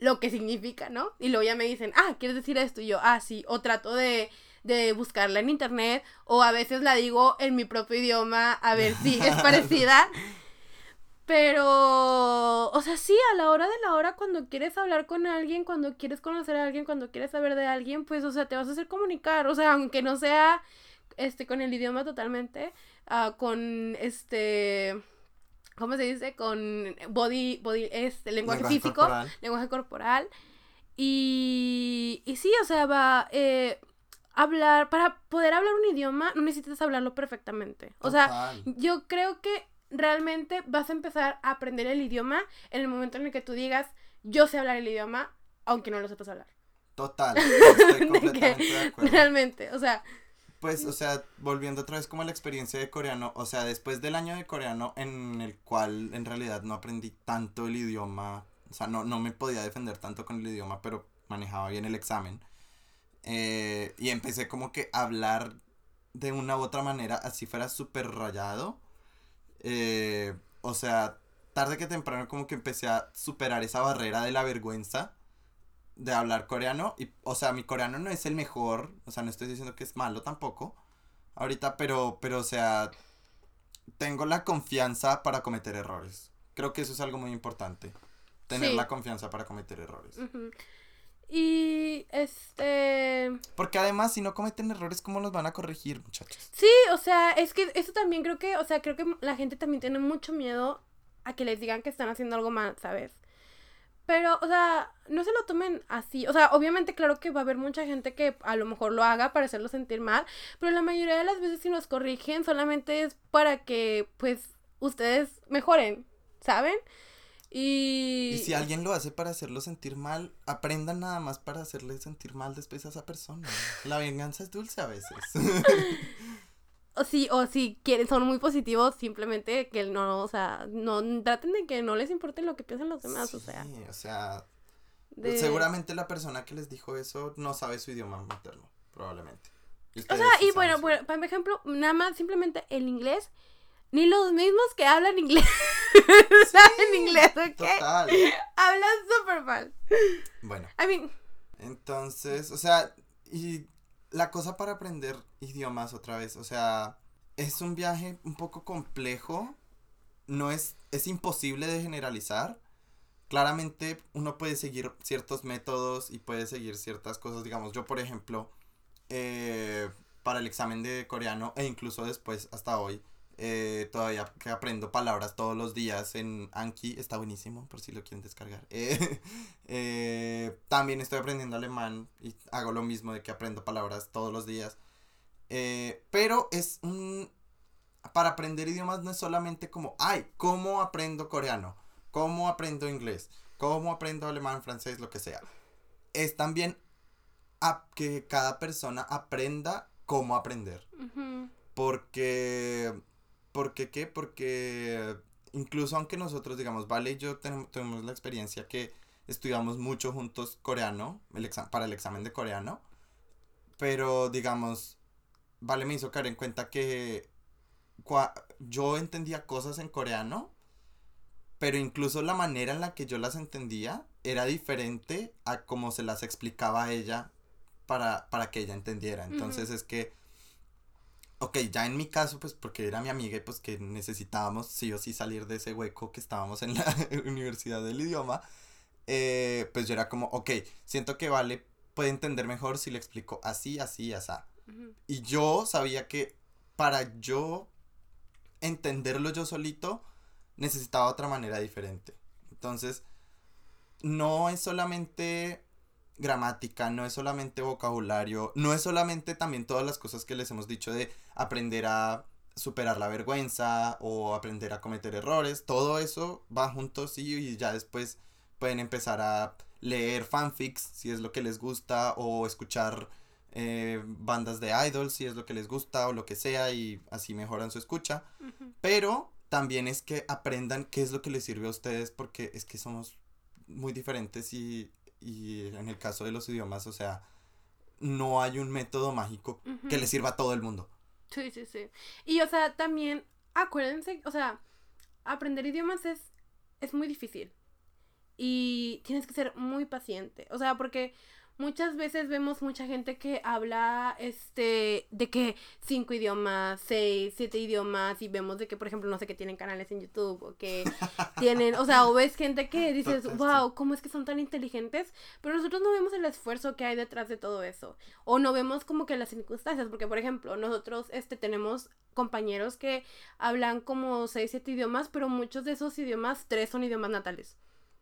lo que significa, ¿no? Y luego ya me dicen, ah, ¿quieres decir esto? Y yo, ah, sí, o trato de, de buscarla en internet, o a veces la digo en mi propio idioma, a ver si es parecida. Pero, o sea, sí, a la hora de la hora, cuando quieres hablar con alguien, cuando quieres conocer a alguien, cuando quieres saber de alguien, pues, o sea, te vas a hacer comunicar, o sea, aunque no sea, este, con el idioma totalmente, uh, con, este, ¿cómo se dice? Con body, body, este, lenguaje, físico, lenguaje corporal. Y, y sí, o sea, va, eh, hablar, para poder hablar un idioma no necesitas hablarlo perfectamente. O sea, yo creo que realmente vas a empezar a aprender el idioma en el momento en el que tú digas, yo sé hablar el idioma, aunque no lo sepas hablar. Total, estoy completamente de acuerdo. Realmente, o sea, pues, o sea, volviendo otra vez como a la experiencia de coreano, o sea, después del año de coreano en el cual en realidad no aprendí tanto el idioma, o sea, no, no me podía defender tanto con el idioma, pero manejaba bien el examen. Eh, y empecé como que a hablar de una u otra manera, así fuera súper rayado. Eh, o sea, tarde que temprano como que empecé a superar esa barrera de la vergüenza de hablar coreano. Y, o sea, mi coreano no es el mejor. O sea, no estoy diciendo que es malo tampoco. Ahorita, pero, pero, o sea, tengo la confianza para cometer errores. Creo que eso es algo muy importante. Tener la confianza para cometer errores. Y este. Porque además, si no cometen errores, ¿cómo los van a corregir, muchachos? Sí, o sea, es que eso también creo que, o sea, creo que la gente también tiene mucho miedo a que les digan que están haciendo algo mal, ¿sabes? Pero, o sea, no se lo tomen así. O sea, obviamente, claro que va a haber mucha gente que a lo mejor lo haga para hacerlo sentir mal. Pero la mayoría de las veces si nos corrigen solamente es para que, pues, ustedes mejoren, ¿saben? Y... y si alguien lo hace para hacerlo sentir mal, aprendan nada más para hacerle sentir mal después a esa persona. La venganza es dulce a veces. o si, o si quieren, son muy positivos, simplemente que no, o sea, no traten de que no les importe lo que piensan los demás, o sea. Sí, o sea, seguramente la persona que les dijo eso no sabe su idioma materno, probablemente. O sea, y bueno, bueno, por ejemplo, nada más simplemente el inglés, ni los mismos que hablan inglés saben inglés, ¿ok? Total. Hablan súper mal. Bueno. I mean. Entonces, o sea, y la cosa para aprender idiomas otra vez, o sea, es un viaje un poco complejo, no es, es imposible de generalizar. Claramente uno puede seguir ciertos métodos y puede seguir ciertas cosas, digamos, yo por ejemplo, eh, para el examen de coreano e incluso después hasta hoy, Eh, todavía que aprendo palabras todos los días en Anki, está buenísimo por si lo quieren descargar. Eh, eh, también estoy aprendiendo alemán y hago lo mismo de que aprendo palabras todos los días. pero es un... Para aprender idiomas no es solamente como, ay, ¿cómo aprendo coreano? ¿Cómo aprendo inglés? ¿Cómo aprendo alemán, francés, lo que sea? Es también a que cada persona aprenda cómo aprender. Porque ¿Por qué qué? Porque incluso aunque nosotros, digamos, Vale y yo tenemos, tuvimos la experiencia que estudiamos mucho juntos coreano, el para el examen de coreano, pero digamos, Vale me hizo caer en cuenta que yo entendía cosas en coreano, pero incluso la manera en la que yo las entendía era diferente a como se las explicaba a ella para, para que ella entendiera. Entonces es que ok, ya en mi caso, pues porque era mi amiga y pues que necesitábamos sí o sí salir de ese hueco que estábamos en la universidad del idioma, eh, pues yo era como, ok, siento que Vale puede entender mejor si le explico así, así, así. Y yo sabía que para yo entenderlo yo solito, necesitaba otra manera diferente. Entonces, no es solamente gramática, no es solamente vocabulario, no es solamente también todas las cosas que les hemos dicho de aprender a superar la vergüenza o aprender a cometer errores, todo eso va juntos y ya después pueden empezar a leer fanfics si es lo que les gusta o escuchar eh, bandas de idols si es lo que les gusta o lo que sea y así mejoran su escucha. Pero también es que aprendan qué es lo que les sirve a ustedes porque es que somos muy diferentes y y en el caso de los idiomas, o sea, no hay un método mágico que le sirva a todo el mundo. Sí, sí, sí. Y o sea, también acuérdense, o sea, aprender idiomas es, es muy difícil. Y tienes que ser muy paciente. O sea, porque muchas veces vemos mucha gente que habla este de que cinco idiomas, seis, siete idiomas y vemos de que por ejemplo no sé que tienen canales en YouTube o que tienen, o sea, o ves gente que dices, "Wow, cómo es que son tan inteligentes", pero nosotros no vemos el esfuerzo que hay detrás de todo eso o no vemos como que las circunstancias, porque por ejemplo, nosotros este tenemos compañeros que hablan como seis, siete idiomas, pero muchos de esos idiomas tres son idiomas natales.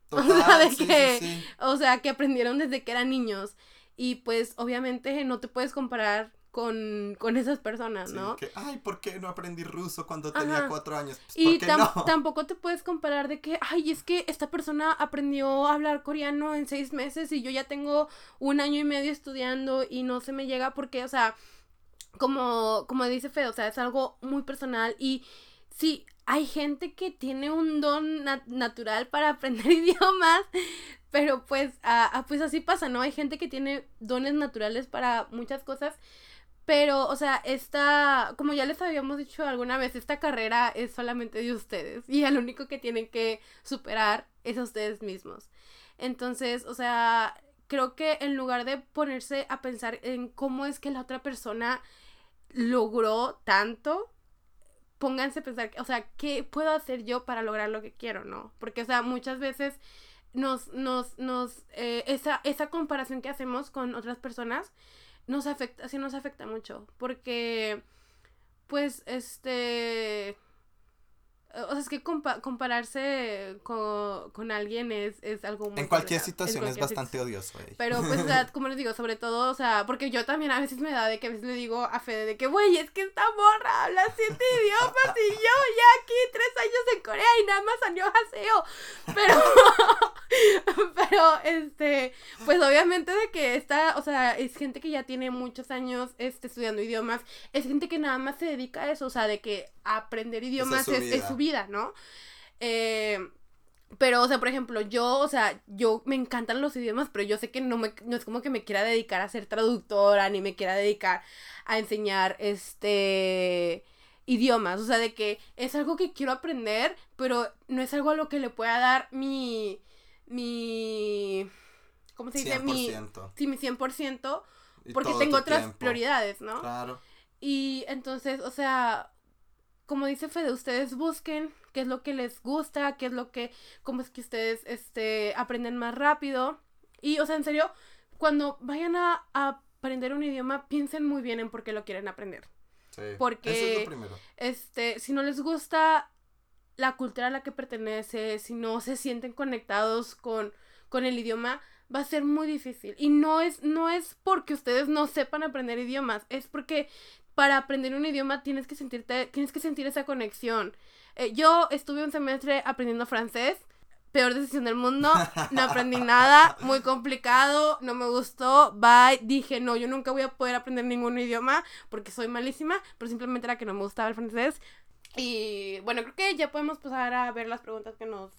o sea, de que, o sea, que aprendieron desde que eran niños. Y pues obviamente no te puedes comparar con, con esas personas, ¿no? que, ay, ¿por qué no aprendí ruso cuando tenía cuatro años? Pues, y tampoco te puedes comparar de que, ay, es que esta persona aprendió a hablar coreano en seis meses y yo ya tengo un año y medio estudiando y no se me llega porque, o sea, como, como dice Fede, o sea, es algo muy personal y sí, hay gente que tiene un don natural para aprender idiomas, pero pues, pues así pasa, ¿no? Hay gente que tiene dones naturales para muchas cosas, pero, o sea, esta, como ya les habíamos dicho alguna vez, esta carrera es solamente de ustedes y el único que tienen que superar es a ustedes mismos. Entonces, o sea, creo que en lugar de ponerse a pensar en cómo es que la otra persona logró tanto, pónganse a pensar, o sea, ¿qué puedo hacer yo para lograr lo que quiero, no? Porque, o sea, muchas veces nos, nos, nos, eh, esa, esa comparación que hacemos con otras personas nos afecta, sí nos afecta mucho, porque, pues, este, o sea, es que compararse con, alguien es, es algo muy... En cualquier situación es bastante odioso. Pero pues, o sea, como les digo, sobre todo, o sea, porque yo también a veces me da de que a veces le digo a Fede de que, güey, es que esta morra habla siete idiomas y yo ya aquí tres años en Corea y nada más salió haseo. Pero, pero, este, pues obviamente de que esta, o sea, es gente que ya tiene muchos años este, estudiando idiomas, es gente que nada más se dedica a eso, o sea, de que aprender idiomas es su vida, ¿no? Eh, pero, o sea, por ejemplo, yo, o sea, yo me encantan los idiomas, pero yo sé que no, me, no es como que me quiera dedicar a ser traductora, ni me quiera dedicar a enseñar, este, idiomas. O sea, de que es algo que quiero aprender, pero no es algo a lo que le pueda dar mi, mi, ¿cómo se dice? 100%. Mi, sí, mi 100%, porque tengo otras prioridades, ¿no? Claro. Y entonces, o sea, como dice Fede, ustedes busquen qué es lo que les gusta, qué es lo que, cómo es que ustedes este, aprenden más rápido. Y, o sea, en serio, cuando vayan a, aprender un idioma, piensen muy bien en por qué lo quieren aprender. Sí, eso es Porque, lo primero. este, si no les gusta la cultura a la que pertenece, si no se sienten conectados con, con el idioma, va a ser muy difícil. Y no es, no es porque ustedes no sepan aprender idiomas, es porque para aprender un idioma tienes que sentirte, tienes que sentir esa conexión. Eh, yo estuve un semestre aprendiendo francés, peor decisión del mundo, no aprendí nada, muy complicado, no me gustó, bye, dije, no, yo nunca voy a poder aprender ningún idioma porque soy malísima, pero simplemente era que no me gustaba el francés. Y bueno, creo que ya podemos pasar a ver las preguntas que nos...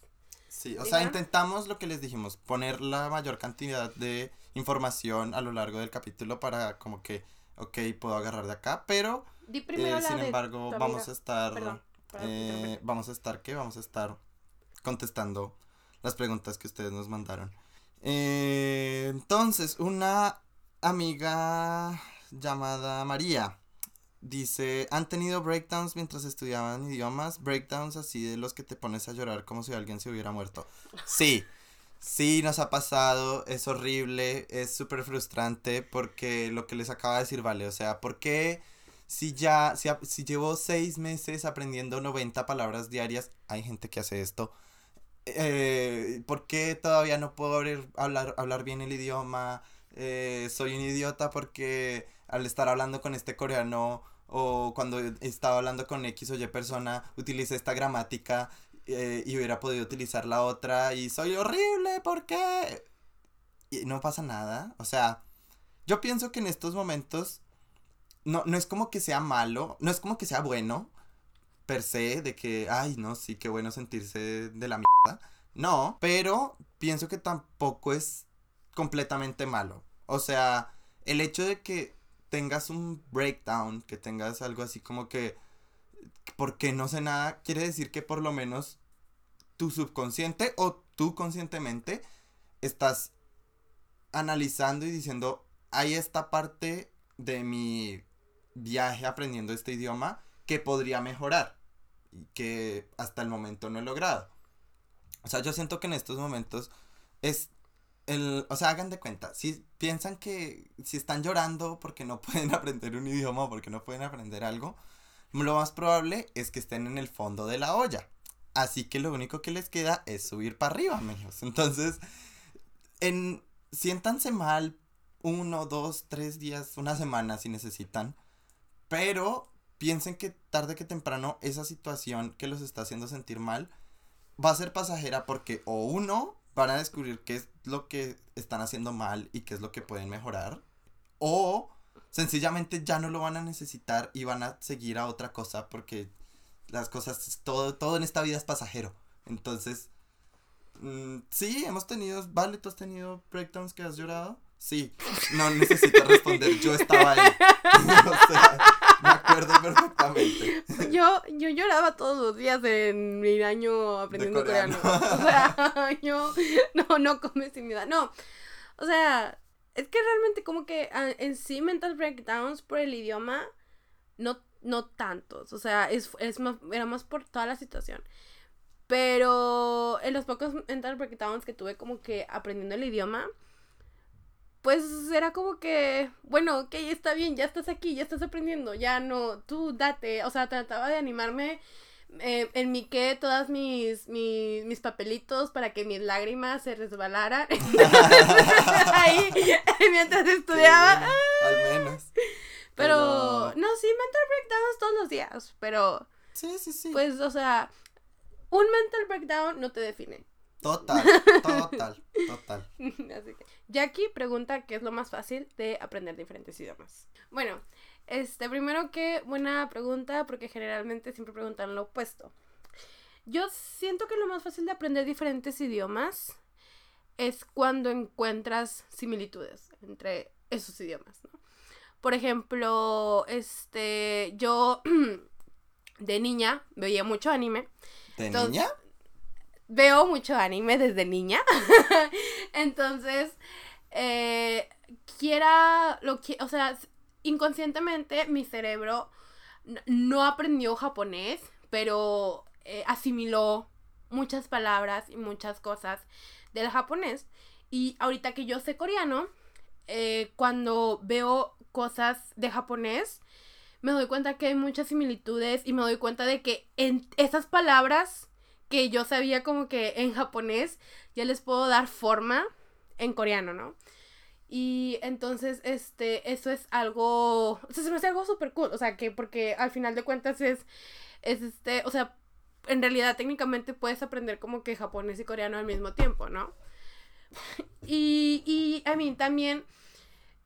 Sí, o sea, intentamos lo que les dijimos, poner la mayor cantidad de información a lo largo del capítulo para como que, ok, puedo agarrar de acá, pero Di eh, sin embargo vamos a estar, Perdón, eh, vamos a estar, ¿qué? Vamos a estar contestando las preguntas que ustedes nos mandaron. Eh, entonces, una amiga llamada María dice, ¿han tenido breakdowns mientras estudiaban idiomas? Breakdowns así de los que te pones a llorar como si alguien se hubiera muerto. Sí, sí nos ha pasado, es horrible, es súper frustrante porque lo que les acaba de decir, vale, o sea, ¿por qué si ya, si, si llevo seis meses aprendiendo 90 palabras diarias, hay gente que hace esto, eh, ¿por qué todavía no puedo hablar, hablar bien el idioma? Eh, soy un idiota porque al estar hablando con este coreano o cuando estaba hablando con X o Y persona, utilicé esta gramática eh, y hubiera podido utilizar la otra y soy horrible, ¿por qué? Y no pasa nada, o sea, yo pienso que en estos momentos no, no es como que sea malo, no es como que sea bueno, per se, de que, ay, no, sí, qué bueno sentirse de la mierda. No, pero pienso que tampoco es completamente malo. O sea, el hecho de que tengas un breakdown, que tengas algo así como que, porque no sé nada, quiere decir que por lo menos tu subconsciente o tú conscientemente estás analizando y diciendo, hay esta parte de mi viaje aprendiendo este idioma que podría mejorar y que hasta el momento no he logrado. O sea, yo siento que en estos momentos es el, o sea, hagan de cuenta, si piensan que si están llorando porque no pueden aprender un idioma o porque no pueden aprender algo, lo más probable es que estén en el fondo de la olla. Así que lo único que les queda es subir para arriba, amigos. Entonces, en, siéntanse mal uno, dos, tres días, una semana si necesitan. Pero piensen que tarde que temprano esa situación que los está haciendo sentir mal va a ser pasajera porque o uno van a descubrir qué es lo que están haciendo mal y qué es lo que pueden mejorar o sencillamente ya no lo van a necesitar y van a seguir a otra cosa porque las cosas todo todo en esta vida es pasajero. Entonces mm, sí hemos tenido vale tú has tenido breakdowns que has llorado. Sí no necesito responder yo estaba ahí. O sea perfectamente Yo, yo lloraba todos los días en mi año aprendiendo coreano. coreano. O sea, yo no, no come sin mi edad. No. O sea, es que realmente como que ah, en sí mental breakdowns por el idioma, no, no tantos. O sea, es, es más, era más por toda la situación. Pero en los pocos mental breakdowns que tuve como que aprendiendo el idioma, pues era como que, bueno, ok, está bien, ya estás aquí, ya estás aprendiendo, ya no, tú date, o sea, trataba de animarme, eh, enmiqué todas mis, mis, mis papelitos para que mis lágrimas se resbalaran. Ahí mientras estudiaba, al menos. Pero, pero- no, sí, mental breakdowns todos los días, pero, sí sí sí. pues, o sea, un mental breakdown no te define. Total, total, total. Así que, Jackie pregunta qué es lo más fácil de aprender diferentes idiomas. Bueno, este, primero que buena pregunta, porque generalmente siempre preguntan lo opuesto. Yo siento que lo más fácil de aprender diferentes idiomas es cuando encuentras similitudes entre esos idiomas, ¿no? Por ejemplo, este, yo de niña veía mucho anime. ¿De Entonces- niña? Veo mucho anime desde niña. Entonces, eh, quiera lo que, o sea, inconscientemente mi cerebro no aprendió japonés, pero eh, asimiló muchas palabras y muchas cosas del japonés. Y ahorita que yo sé coreano, eh, cuando veo cosas de japonés, me doy cuenta que hay muchas similitudes y me doy cuenta de que en esas palabras que yo sabía como que en japonés ya les puedo dar forma en coreano, ¿no? Y entonces, este, eso es algo, o sea, se me hace algo súper cool, o sea, que porque al final de cuentas es, es este, o sea, en realidad técnicamente puedes aprender como que japonés y coreano al mismo tiempo, ¿no? Y, y a mí también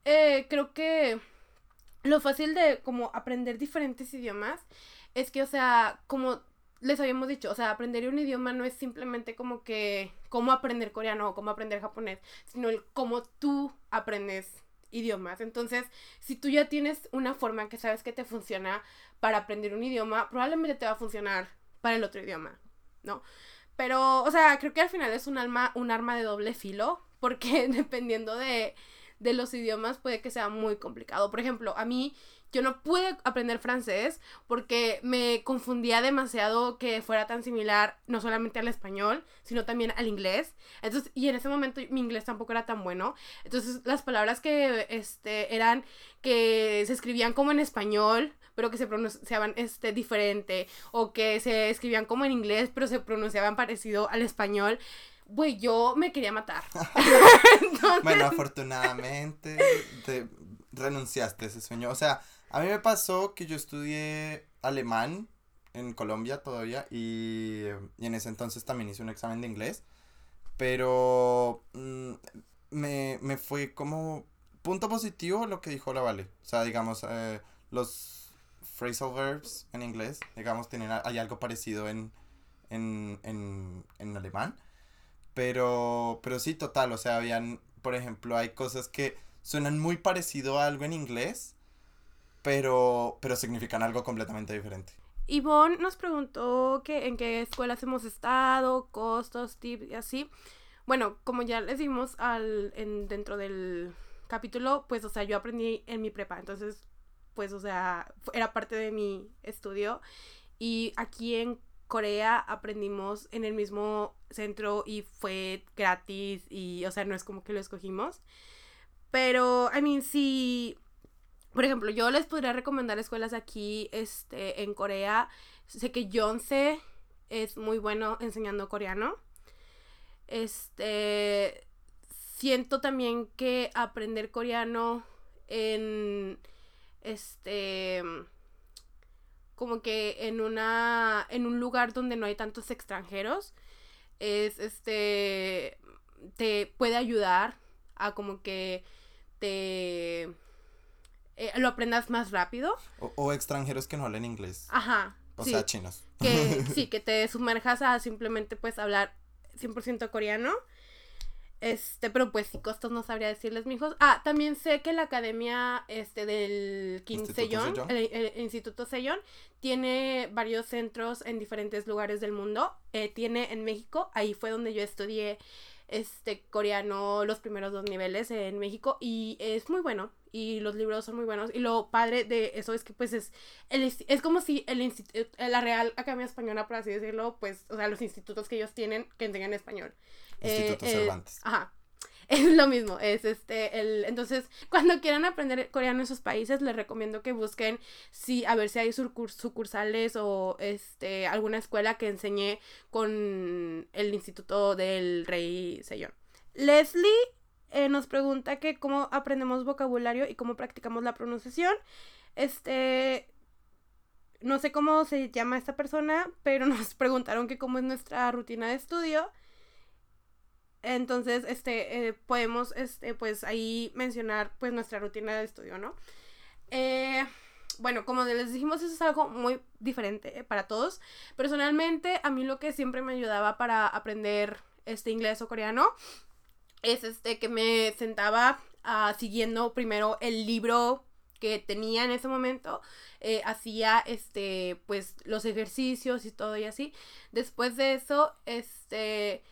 eh, creo que lo fácil de como aprender diferentes idiomas es que, o sea, como les habíamos dicho, o sea, aprender un idioma no es simplemente como que cómo aprender coreano o cómo aprender japonés, sino el cómo tú aprendes idiomas. Entonces, si tú ya tienes una forma que sabes que te funciona para aprender un idioma, probablemente te va a funcionar para el otro idioma, ¿no? Pero, o sea, creo que al final es un alma, un arma de doble filo, porque dependiendo de, de los idiomas puede que sea muy complicado. Por ejemplo, a mí yo no pude aprender francés porque me confundía demasiado que fuera tan similar no solamente al español, sino también al inglés. Entonces, y en ese momento mi inglés tampoco era tan bueno. Entonces, las palabras que este eran que se escribían como en español, pero que se pronunciaban este diferente o que se escribían como en inglés, pero se pronunciaban parecido al español. Güey, yo me quería matar. Bueno, afortunadamente te renunciaste a ese sueño. O sea, a mí me pasó que yo estudié alemán en Colombia todavía y, en ese entonces también hice un examen de inglés, pero mm, me, me, fue como punto positivo lo que dijo la Vale. O sea, digamos, eh, los phrasal verbs en inglés, digamos, tienen, hay algo parecido en, en, en, en alemán, pero, pero sí, total, o sea, habían, por ejemplo, hay cosas que suenan muy parecido a algo en inglés, pero, pero significan algo completamente diferente. Yvonne nos preguntó que en qué escuelas hemos estado, costos, tips y así. Bueno, como ya les dimos al, en, dentro del capítulo, pues, o sea, yo aprendí en mi prepa, entonces, pues, o sea, era parte de mi estudio. Y aquí en Corea aprendimos en el mismo centro y fue gratis y, o sea, no es como que lo escogimos. Pero, I mean, sí, por ejemplo, yo les podría recomendar escuelas aquí este, en Corea. Sé que Yonsei es muy bueno enseñando coreano. Este. Siento también que aprender coreano en. Este. Como que en una. en un lugar donde no hay tantos extranjeros. Es este. te puede ayudar a como que te eh, lo aprendas más rápido. O, extranjeros que no hablen inglés. Ajá. O sea, chinos. Que, sí, que te sumerjas a simplemente pues hablar 100% coreano. Este, pero pues si costos no sabría decirles, mijos. Ah, también sé que la academia este del Kim Seyon, el, Instituto Seyon, tiene varios centros en diferentes lugares del mundo. Eh, tiene en México, ahí fue donde yo estudié este coreano los primeros dos niveles en México y es muy bueno y los libros son muy buenos y lo padre de eso es que pues es el, es como si el la Real Academia Española por así decirlo pues o sea los institutos que ellos tienen que enseñan español. Institutos eh, Cervantes. ajá es lo mismo, es este, el, entonces, cuando quieran aprender coreano en esos países, les recomiendo que busquen, si, a ver si hay sucursales o, este, alguna escuela que enseñe con el Instituto del Rey Sejong. Leslie eh, nos pregunta que cómo aprendemos vocabulario y cómo practicamos la pronunciación. Este, no sé cómo se llama esta persona, pero nos preguntaron que cómo es nuestra rutina de estudio. Entonces, este, eh, podemos, este, pues ahí mencionar, pues, nuestra rutina de estudio, ¿no? Eh, bueno, como les dijimos, eso es algo muy diferente eh, para todos. Personalmente, a mí lo que siempre me ayudaba para aprender este inglés o coreano es este que me sentaba uh, siguiendo primero el libro que tenía en ese momento, hacía este, pues, los ejercicios y todo y así. Después de eso, este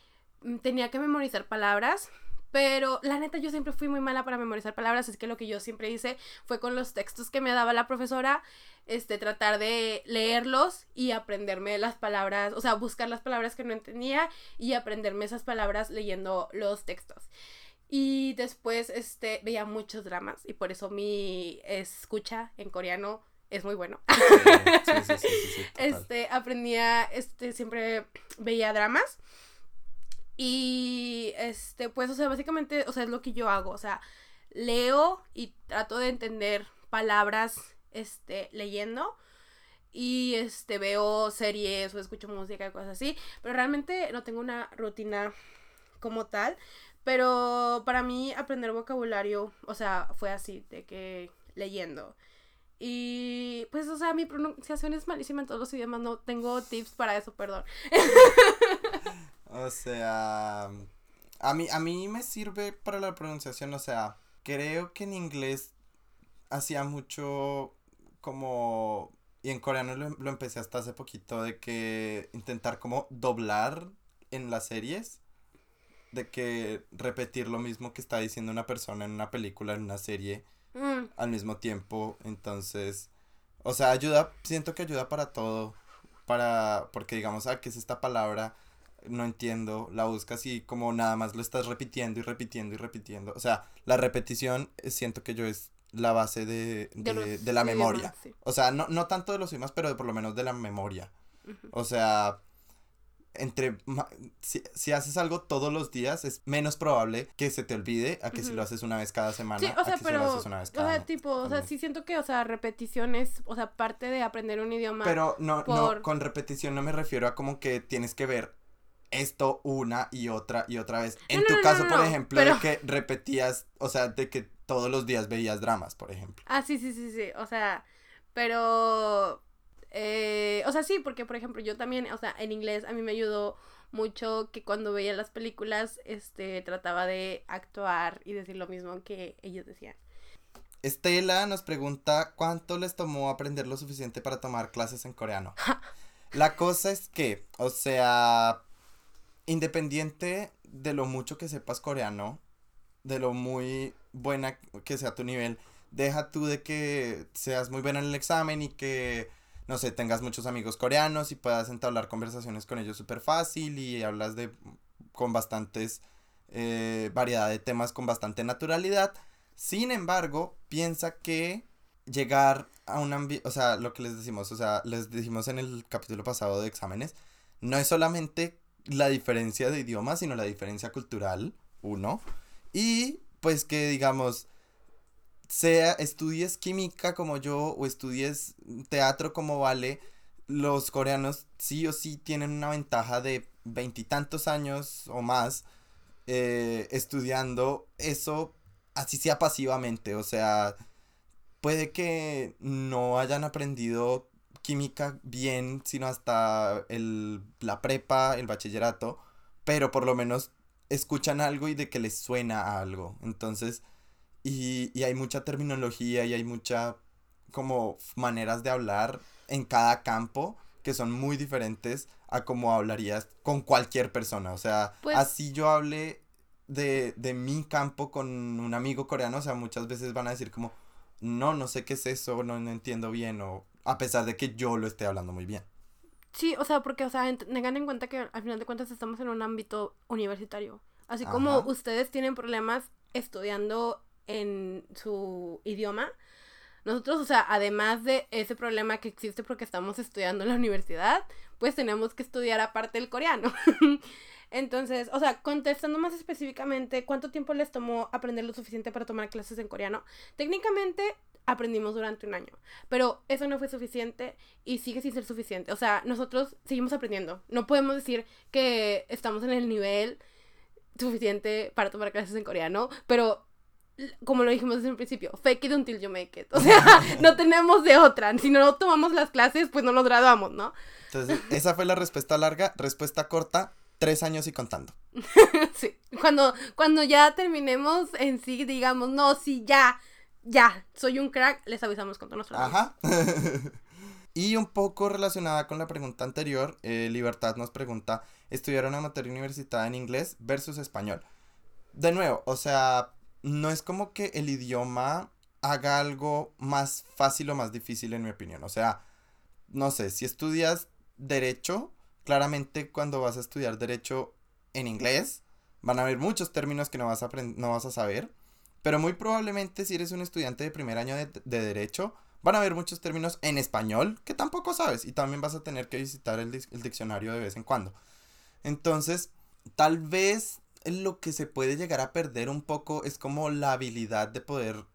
tenía que memorizar palabras. Pero la neta yo siempre fui muy mala para memorizar palabras, es que lo que yo siempre hice fue con los textos que me daba la profesora, este, tratar de leerlos y aprenderme las palabras, o sea, buscar las palabras que no entendía y aprenderme esas palabras leyendo los textos. Y después, este, veía muchos dramas y por eso mi escucha en coreano es muy bueno. Sí, sí, sí. Este, aprendía, este, siempre veía dramas. Y, este, pues, o sea, básicamente, o sea, es lo que yo hago. O sea, leo y trato de entender palabras, este, leyendo. Y, este, veo series o escucho música y cosas así. Pero realmente no tengo una rutina como tal. Pero para mí aprender vocabulario, o sea, fue así, de que leyendo. Y pues, o sea, mi pronunciación es malísima en todos los idiomas, no tengo tips para eso, perdón. O sea, a mí, a mí me sirve para la pronunciación, o sea, creo que en inglés hacía mucho como, y en coreano lo, lo empecé hasta hace poquito, de que intentar como doblar en las series, de que repetir lo mismo que está diciendo una persona en una película, en una serie, Mm, al mismo tiempo, entonces, o sea, ayuda, siento que ayuda para todo, para, porque digamos, ah, ¿qué es esta palabra? No entiendo, la buscas y como nada más lo estás repitiendo y repitiendo y repitiendo, o sea, la repetición eh, siento que yo es la base de, de, De los de la memoria, sí. o sea, no, no tanto de los idiomas, pero por lo menos de la memoria, o sea, entre si, si haces algo todos los días es menos probable que se te olvide a que si lo haces una vez cada semana Sí, o a sea, si lo pero, haces una vez o cada sea, mes. tipo, o al sea, mes. sí siento que, o sea, repetición es, o sea, parte de aprender un idioma. Pero no, por- no, con repetición no me refiero a como que tienes que ver esto una y otra y otra vez. En No, tu no, caso, no, por ejemplo, pero- de que repetías, o sea, de que todos los días veías dramas, por ejemplo. Ah, sí, sí, sí, sí, o sea, pero, eh, o sea, sí, porque, por ejemplo, yo también, o sea, en inglés a mí me ayudó mucho que cuando veía las películas, este, trataba de actuar y decir lo mismo que ellos decían. Estela nos pregunta cuánto les tomó aprender lo suficiente para tomar clases en coreano. La cosa es que, o sea, independiente de lo mucho que sepas coreano, de lo muy buena que sea tu nivel, deja tú de que seas muy buena en el examen y que, no sé, tengas muchos amigos coreanos y puedas entablar conversaciones con ellos súper fácil y hablas de con bastantes eh, variedad de temas con bastante naturalidad. Sin embargo, piensa que llegar a un ambiente, o sea, lo que les decimos, o sea, les dijimos en el capítulo pasado de exámenes, no es solamente la diferencia de idioma, sino la diferencia cultural, uno, y pues que digamos, sea estudies química como yo o estudies teatro como vale, los coreanos sí o sí tienen una ventaja de veintitantos años o más eh, estudiando eso, así sea pasivamente, o sea, puede que no hayan aprendido química bien, sino hasta el, la prepa, el bachillerato, pero por lo menos escuchan algo y de que les suena a algo. Entonces, y, y hay mucha terminología y hay mucha como maneras de hablar en cada campo que son muy diferentes a como hablarías con cualquier persona. O sea, Pues- así yo hable de, de mi campo con un amigo coreano, o sea, muchas veces van a decir como, no, no sé qué es eso, no, no entiendo bien, o a pesar de que yo lo esté hablando muy bien. Sí, o sea, porque, o sea, tengan en cuenta que al final de cuentas estamos en un ámbito universitario. Así como ustedes tienen problemas estudiando en su idioma, nosotros, o sea, además de ese problema que existe porque estamos estudiando en la universidad, pues tenemos que estudiar aparte el coreano. Entonces, o sea, contestando más específicamente, ¿cuánto tiempo les tomó aprender lo suficiente para tomar clases en coreano? Técnicamente aprendimos durante un año, pero eso no fue suficiente y sigue sin ser suficiente. O sea, nosotros seguimos aprendiendo. No podemos decir que estamos en el nivel suficiente para tomar clases en coreano, pero como lo dijimos desde el principio, fake it until you make it. O sea, no tenemos de otra. Si no tomamos las clases, pues no nos graduamos, ¿no? Entonces, esa fue la respuesta larga, respuesta corta, tres años y contando. sí. Cuando, cuando ya terminemos en sí, digamos, no, sí, ya, ya, soy un crack, les avisamos con nuestros Ajá. y un poco relacionada con la pregunta anterior, eh, Libertad nos pregunta, ¿estudiar una materia universitaria en inglés versus español? De nuevo, o sea, no es como que el idioma haga algo más fácil o más difícil en mi opinión. O sea, no sé, si estudias derecho, claramente cuando vas a estudiar derecho en inglés, van a haber muchos términos que no vas a, no vas a saber. Pero muy probablemente si eres un estudiante de primer año de, de derecho, van a haber muchos términos en español que tampoco sabes y también vas a tener que visitar el, el diccionario de vez en cuando. Entonces, tal vez lo que se puede llegar a perder un poco es como la habilidad de poder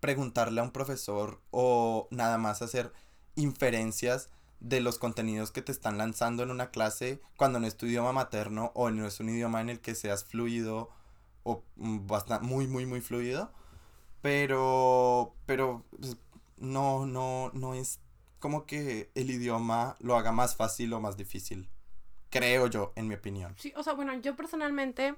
preguntarle a un profesor o nada más hacer inferencias de los contenidos que te están lanzando en una clase cuando no es tu idioma materno o no es un idioma en el que seas fluido o mm, bastante, muy, muy, muy fluido. Pero, pero pues, no, no, no es como que el idioma lo haga más fácil o más difícil. Creo yo, en mi opinión. Sí, o sea, bueno, yo personalmente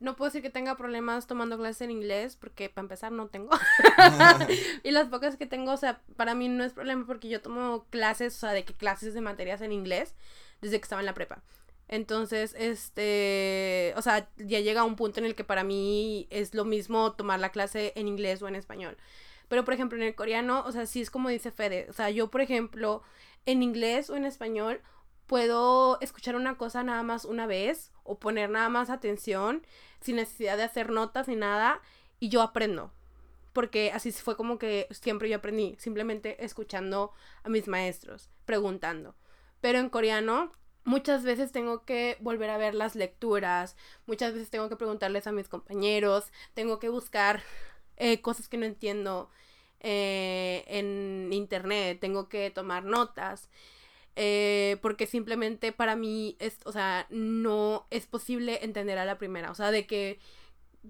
no puedo decir que tenga problemas tomando clases en inglés, porque para empezar no tengo. y las pocas que tengo, o sea, para mí no es problema porque yo tomo clases, o sea, de que clases de materias en inglés desde que estaba en la prepa. Entonces, este, o sea, ya llega un punto en el que para mí es lo mismo tomar la clase en inglés o en español. Pero, por ejemplo, en el coreano, o sea, sí es como dice Fede. O sea, yo, por ejemplo, en inglés o en español, puedo escuchar una cosa nada más una vez o poner nada más atención sin necesidad de hacer notas ni nada y yo aprendo. Porque así fue como que siempre yo aprendí, simplemente escuchando a mis maestros, preguntando. Pero en coreano muchas veces tengo que volver a ver las lecturas, muchas veces tengo que preguntarles a mis compañeros, tengo que buscar eh, cosas que no entiendo eh, en internet, tengo que tomar notas. Eh, porque simplemente para mí es, o sea, no es posible entender a la primera, o sea, de que,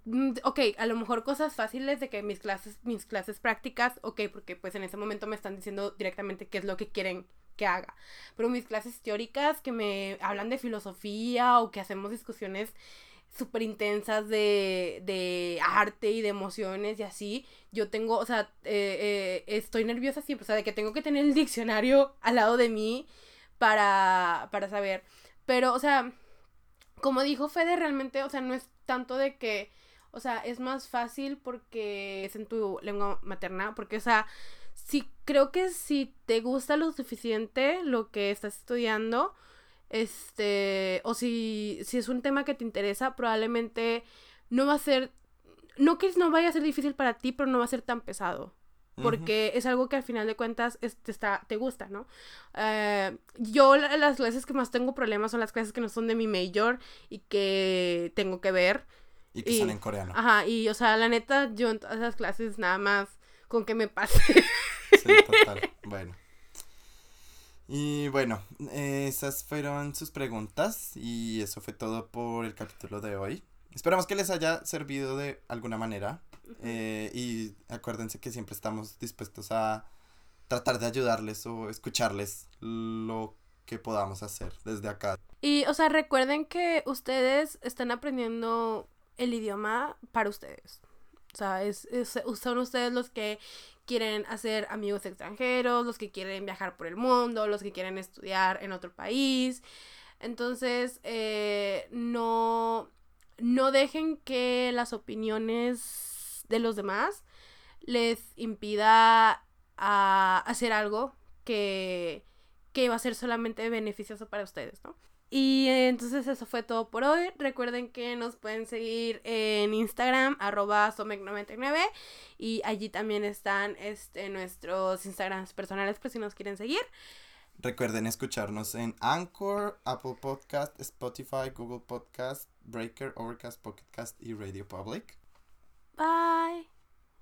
mm, ok, a lo mejor cosas fáciles de que mis clases, mis clases prácticas, ok, porque pues en ese momento me están diciendo directamente qué es lo que quieren que haga, pero mis clases teóricas que me hablan de filosofía o que hacemos discusiones súper intensas de, de arte y de emociones y así, yo tengo, o sea, eh, eh, estoy nerviosa siempre, o sea, de que tengo que tener el diccionario al lado de mí para, para saber. Pero, o sea, como dijo Fede, realmente, o sea, no es tanto de que, o sea, es más fácil porque es en tu lengua materna, porque, o sea, si creo que si te gusta lo suficiente lo que estás estudiando, este, o si, si es un tema que te interesa, probablemente no va a ser, no que no vaya a ser difícil para ti, pero no va a ser tan pesado. Porque es algo que al final de cuentas te, está, te gusta, ¿no? Eh, yo las clases que más tengo problemas son las clases que no son de mi major y que tengo que ver. Y que son en coreano. Ajá, y o sea, la neta, yo en todas esas clases nada más con que me pase. Sí, total. bueno. Y bueno, esas fueron sus preguntas y eso fue todo por el capítulo de hoy. Esperamos que les haya servido de alguna manera eh, y acuérdense que siempre estamos dispuestos a tratar de ayudarles o escucharles lo que podamos hacer desde acá. Y, o sea, recuerden que ustedes están aprendiendo el idioma para ustedes. O sea, es, son ustedes los que quieren hacer amigos extranjeros, los que quieren viajar por el mundo, los que quieren estudiar en otro país. Entonces, eh, no, no dejen que las opiniones de los demás les impida a hacer algo que, que va a ser solamente beneficioso para ustedes, ¿no? Y entonces eso fue todo por hoy. Recuerden que nos pueden seguir en Instagram, arroba somec99. Y allí también están este, nuestros Instagrams personales por si nos quieren seguir. Recuerden escucharnos en Anchor, Apple Podcast, Spotify, Google Podcast, Breaker, Overcast, Pocket Cast y Radio Public. Bye.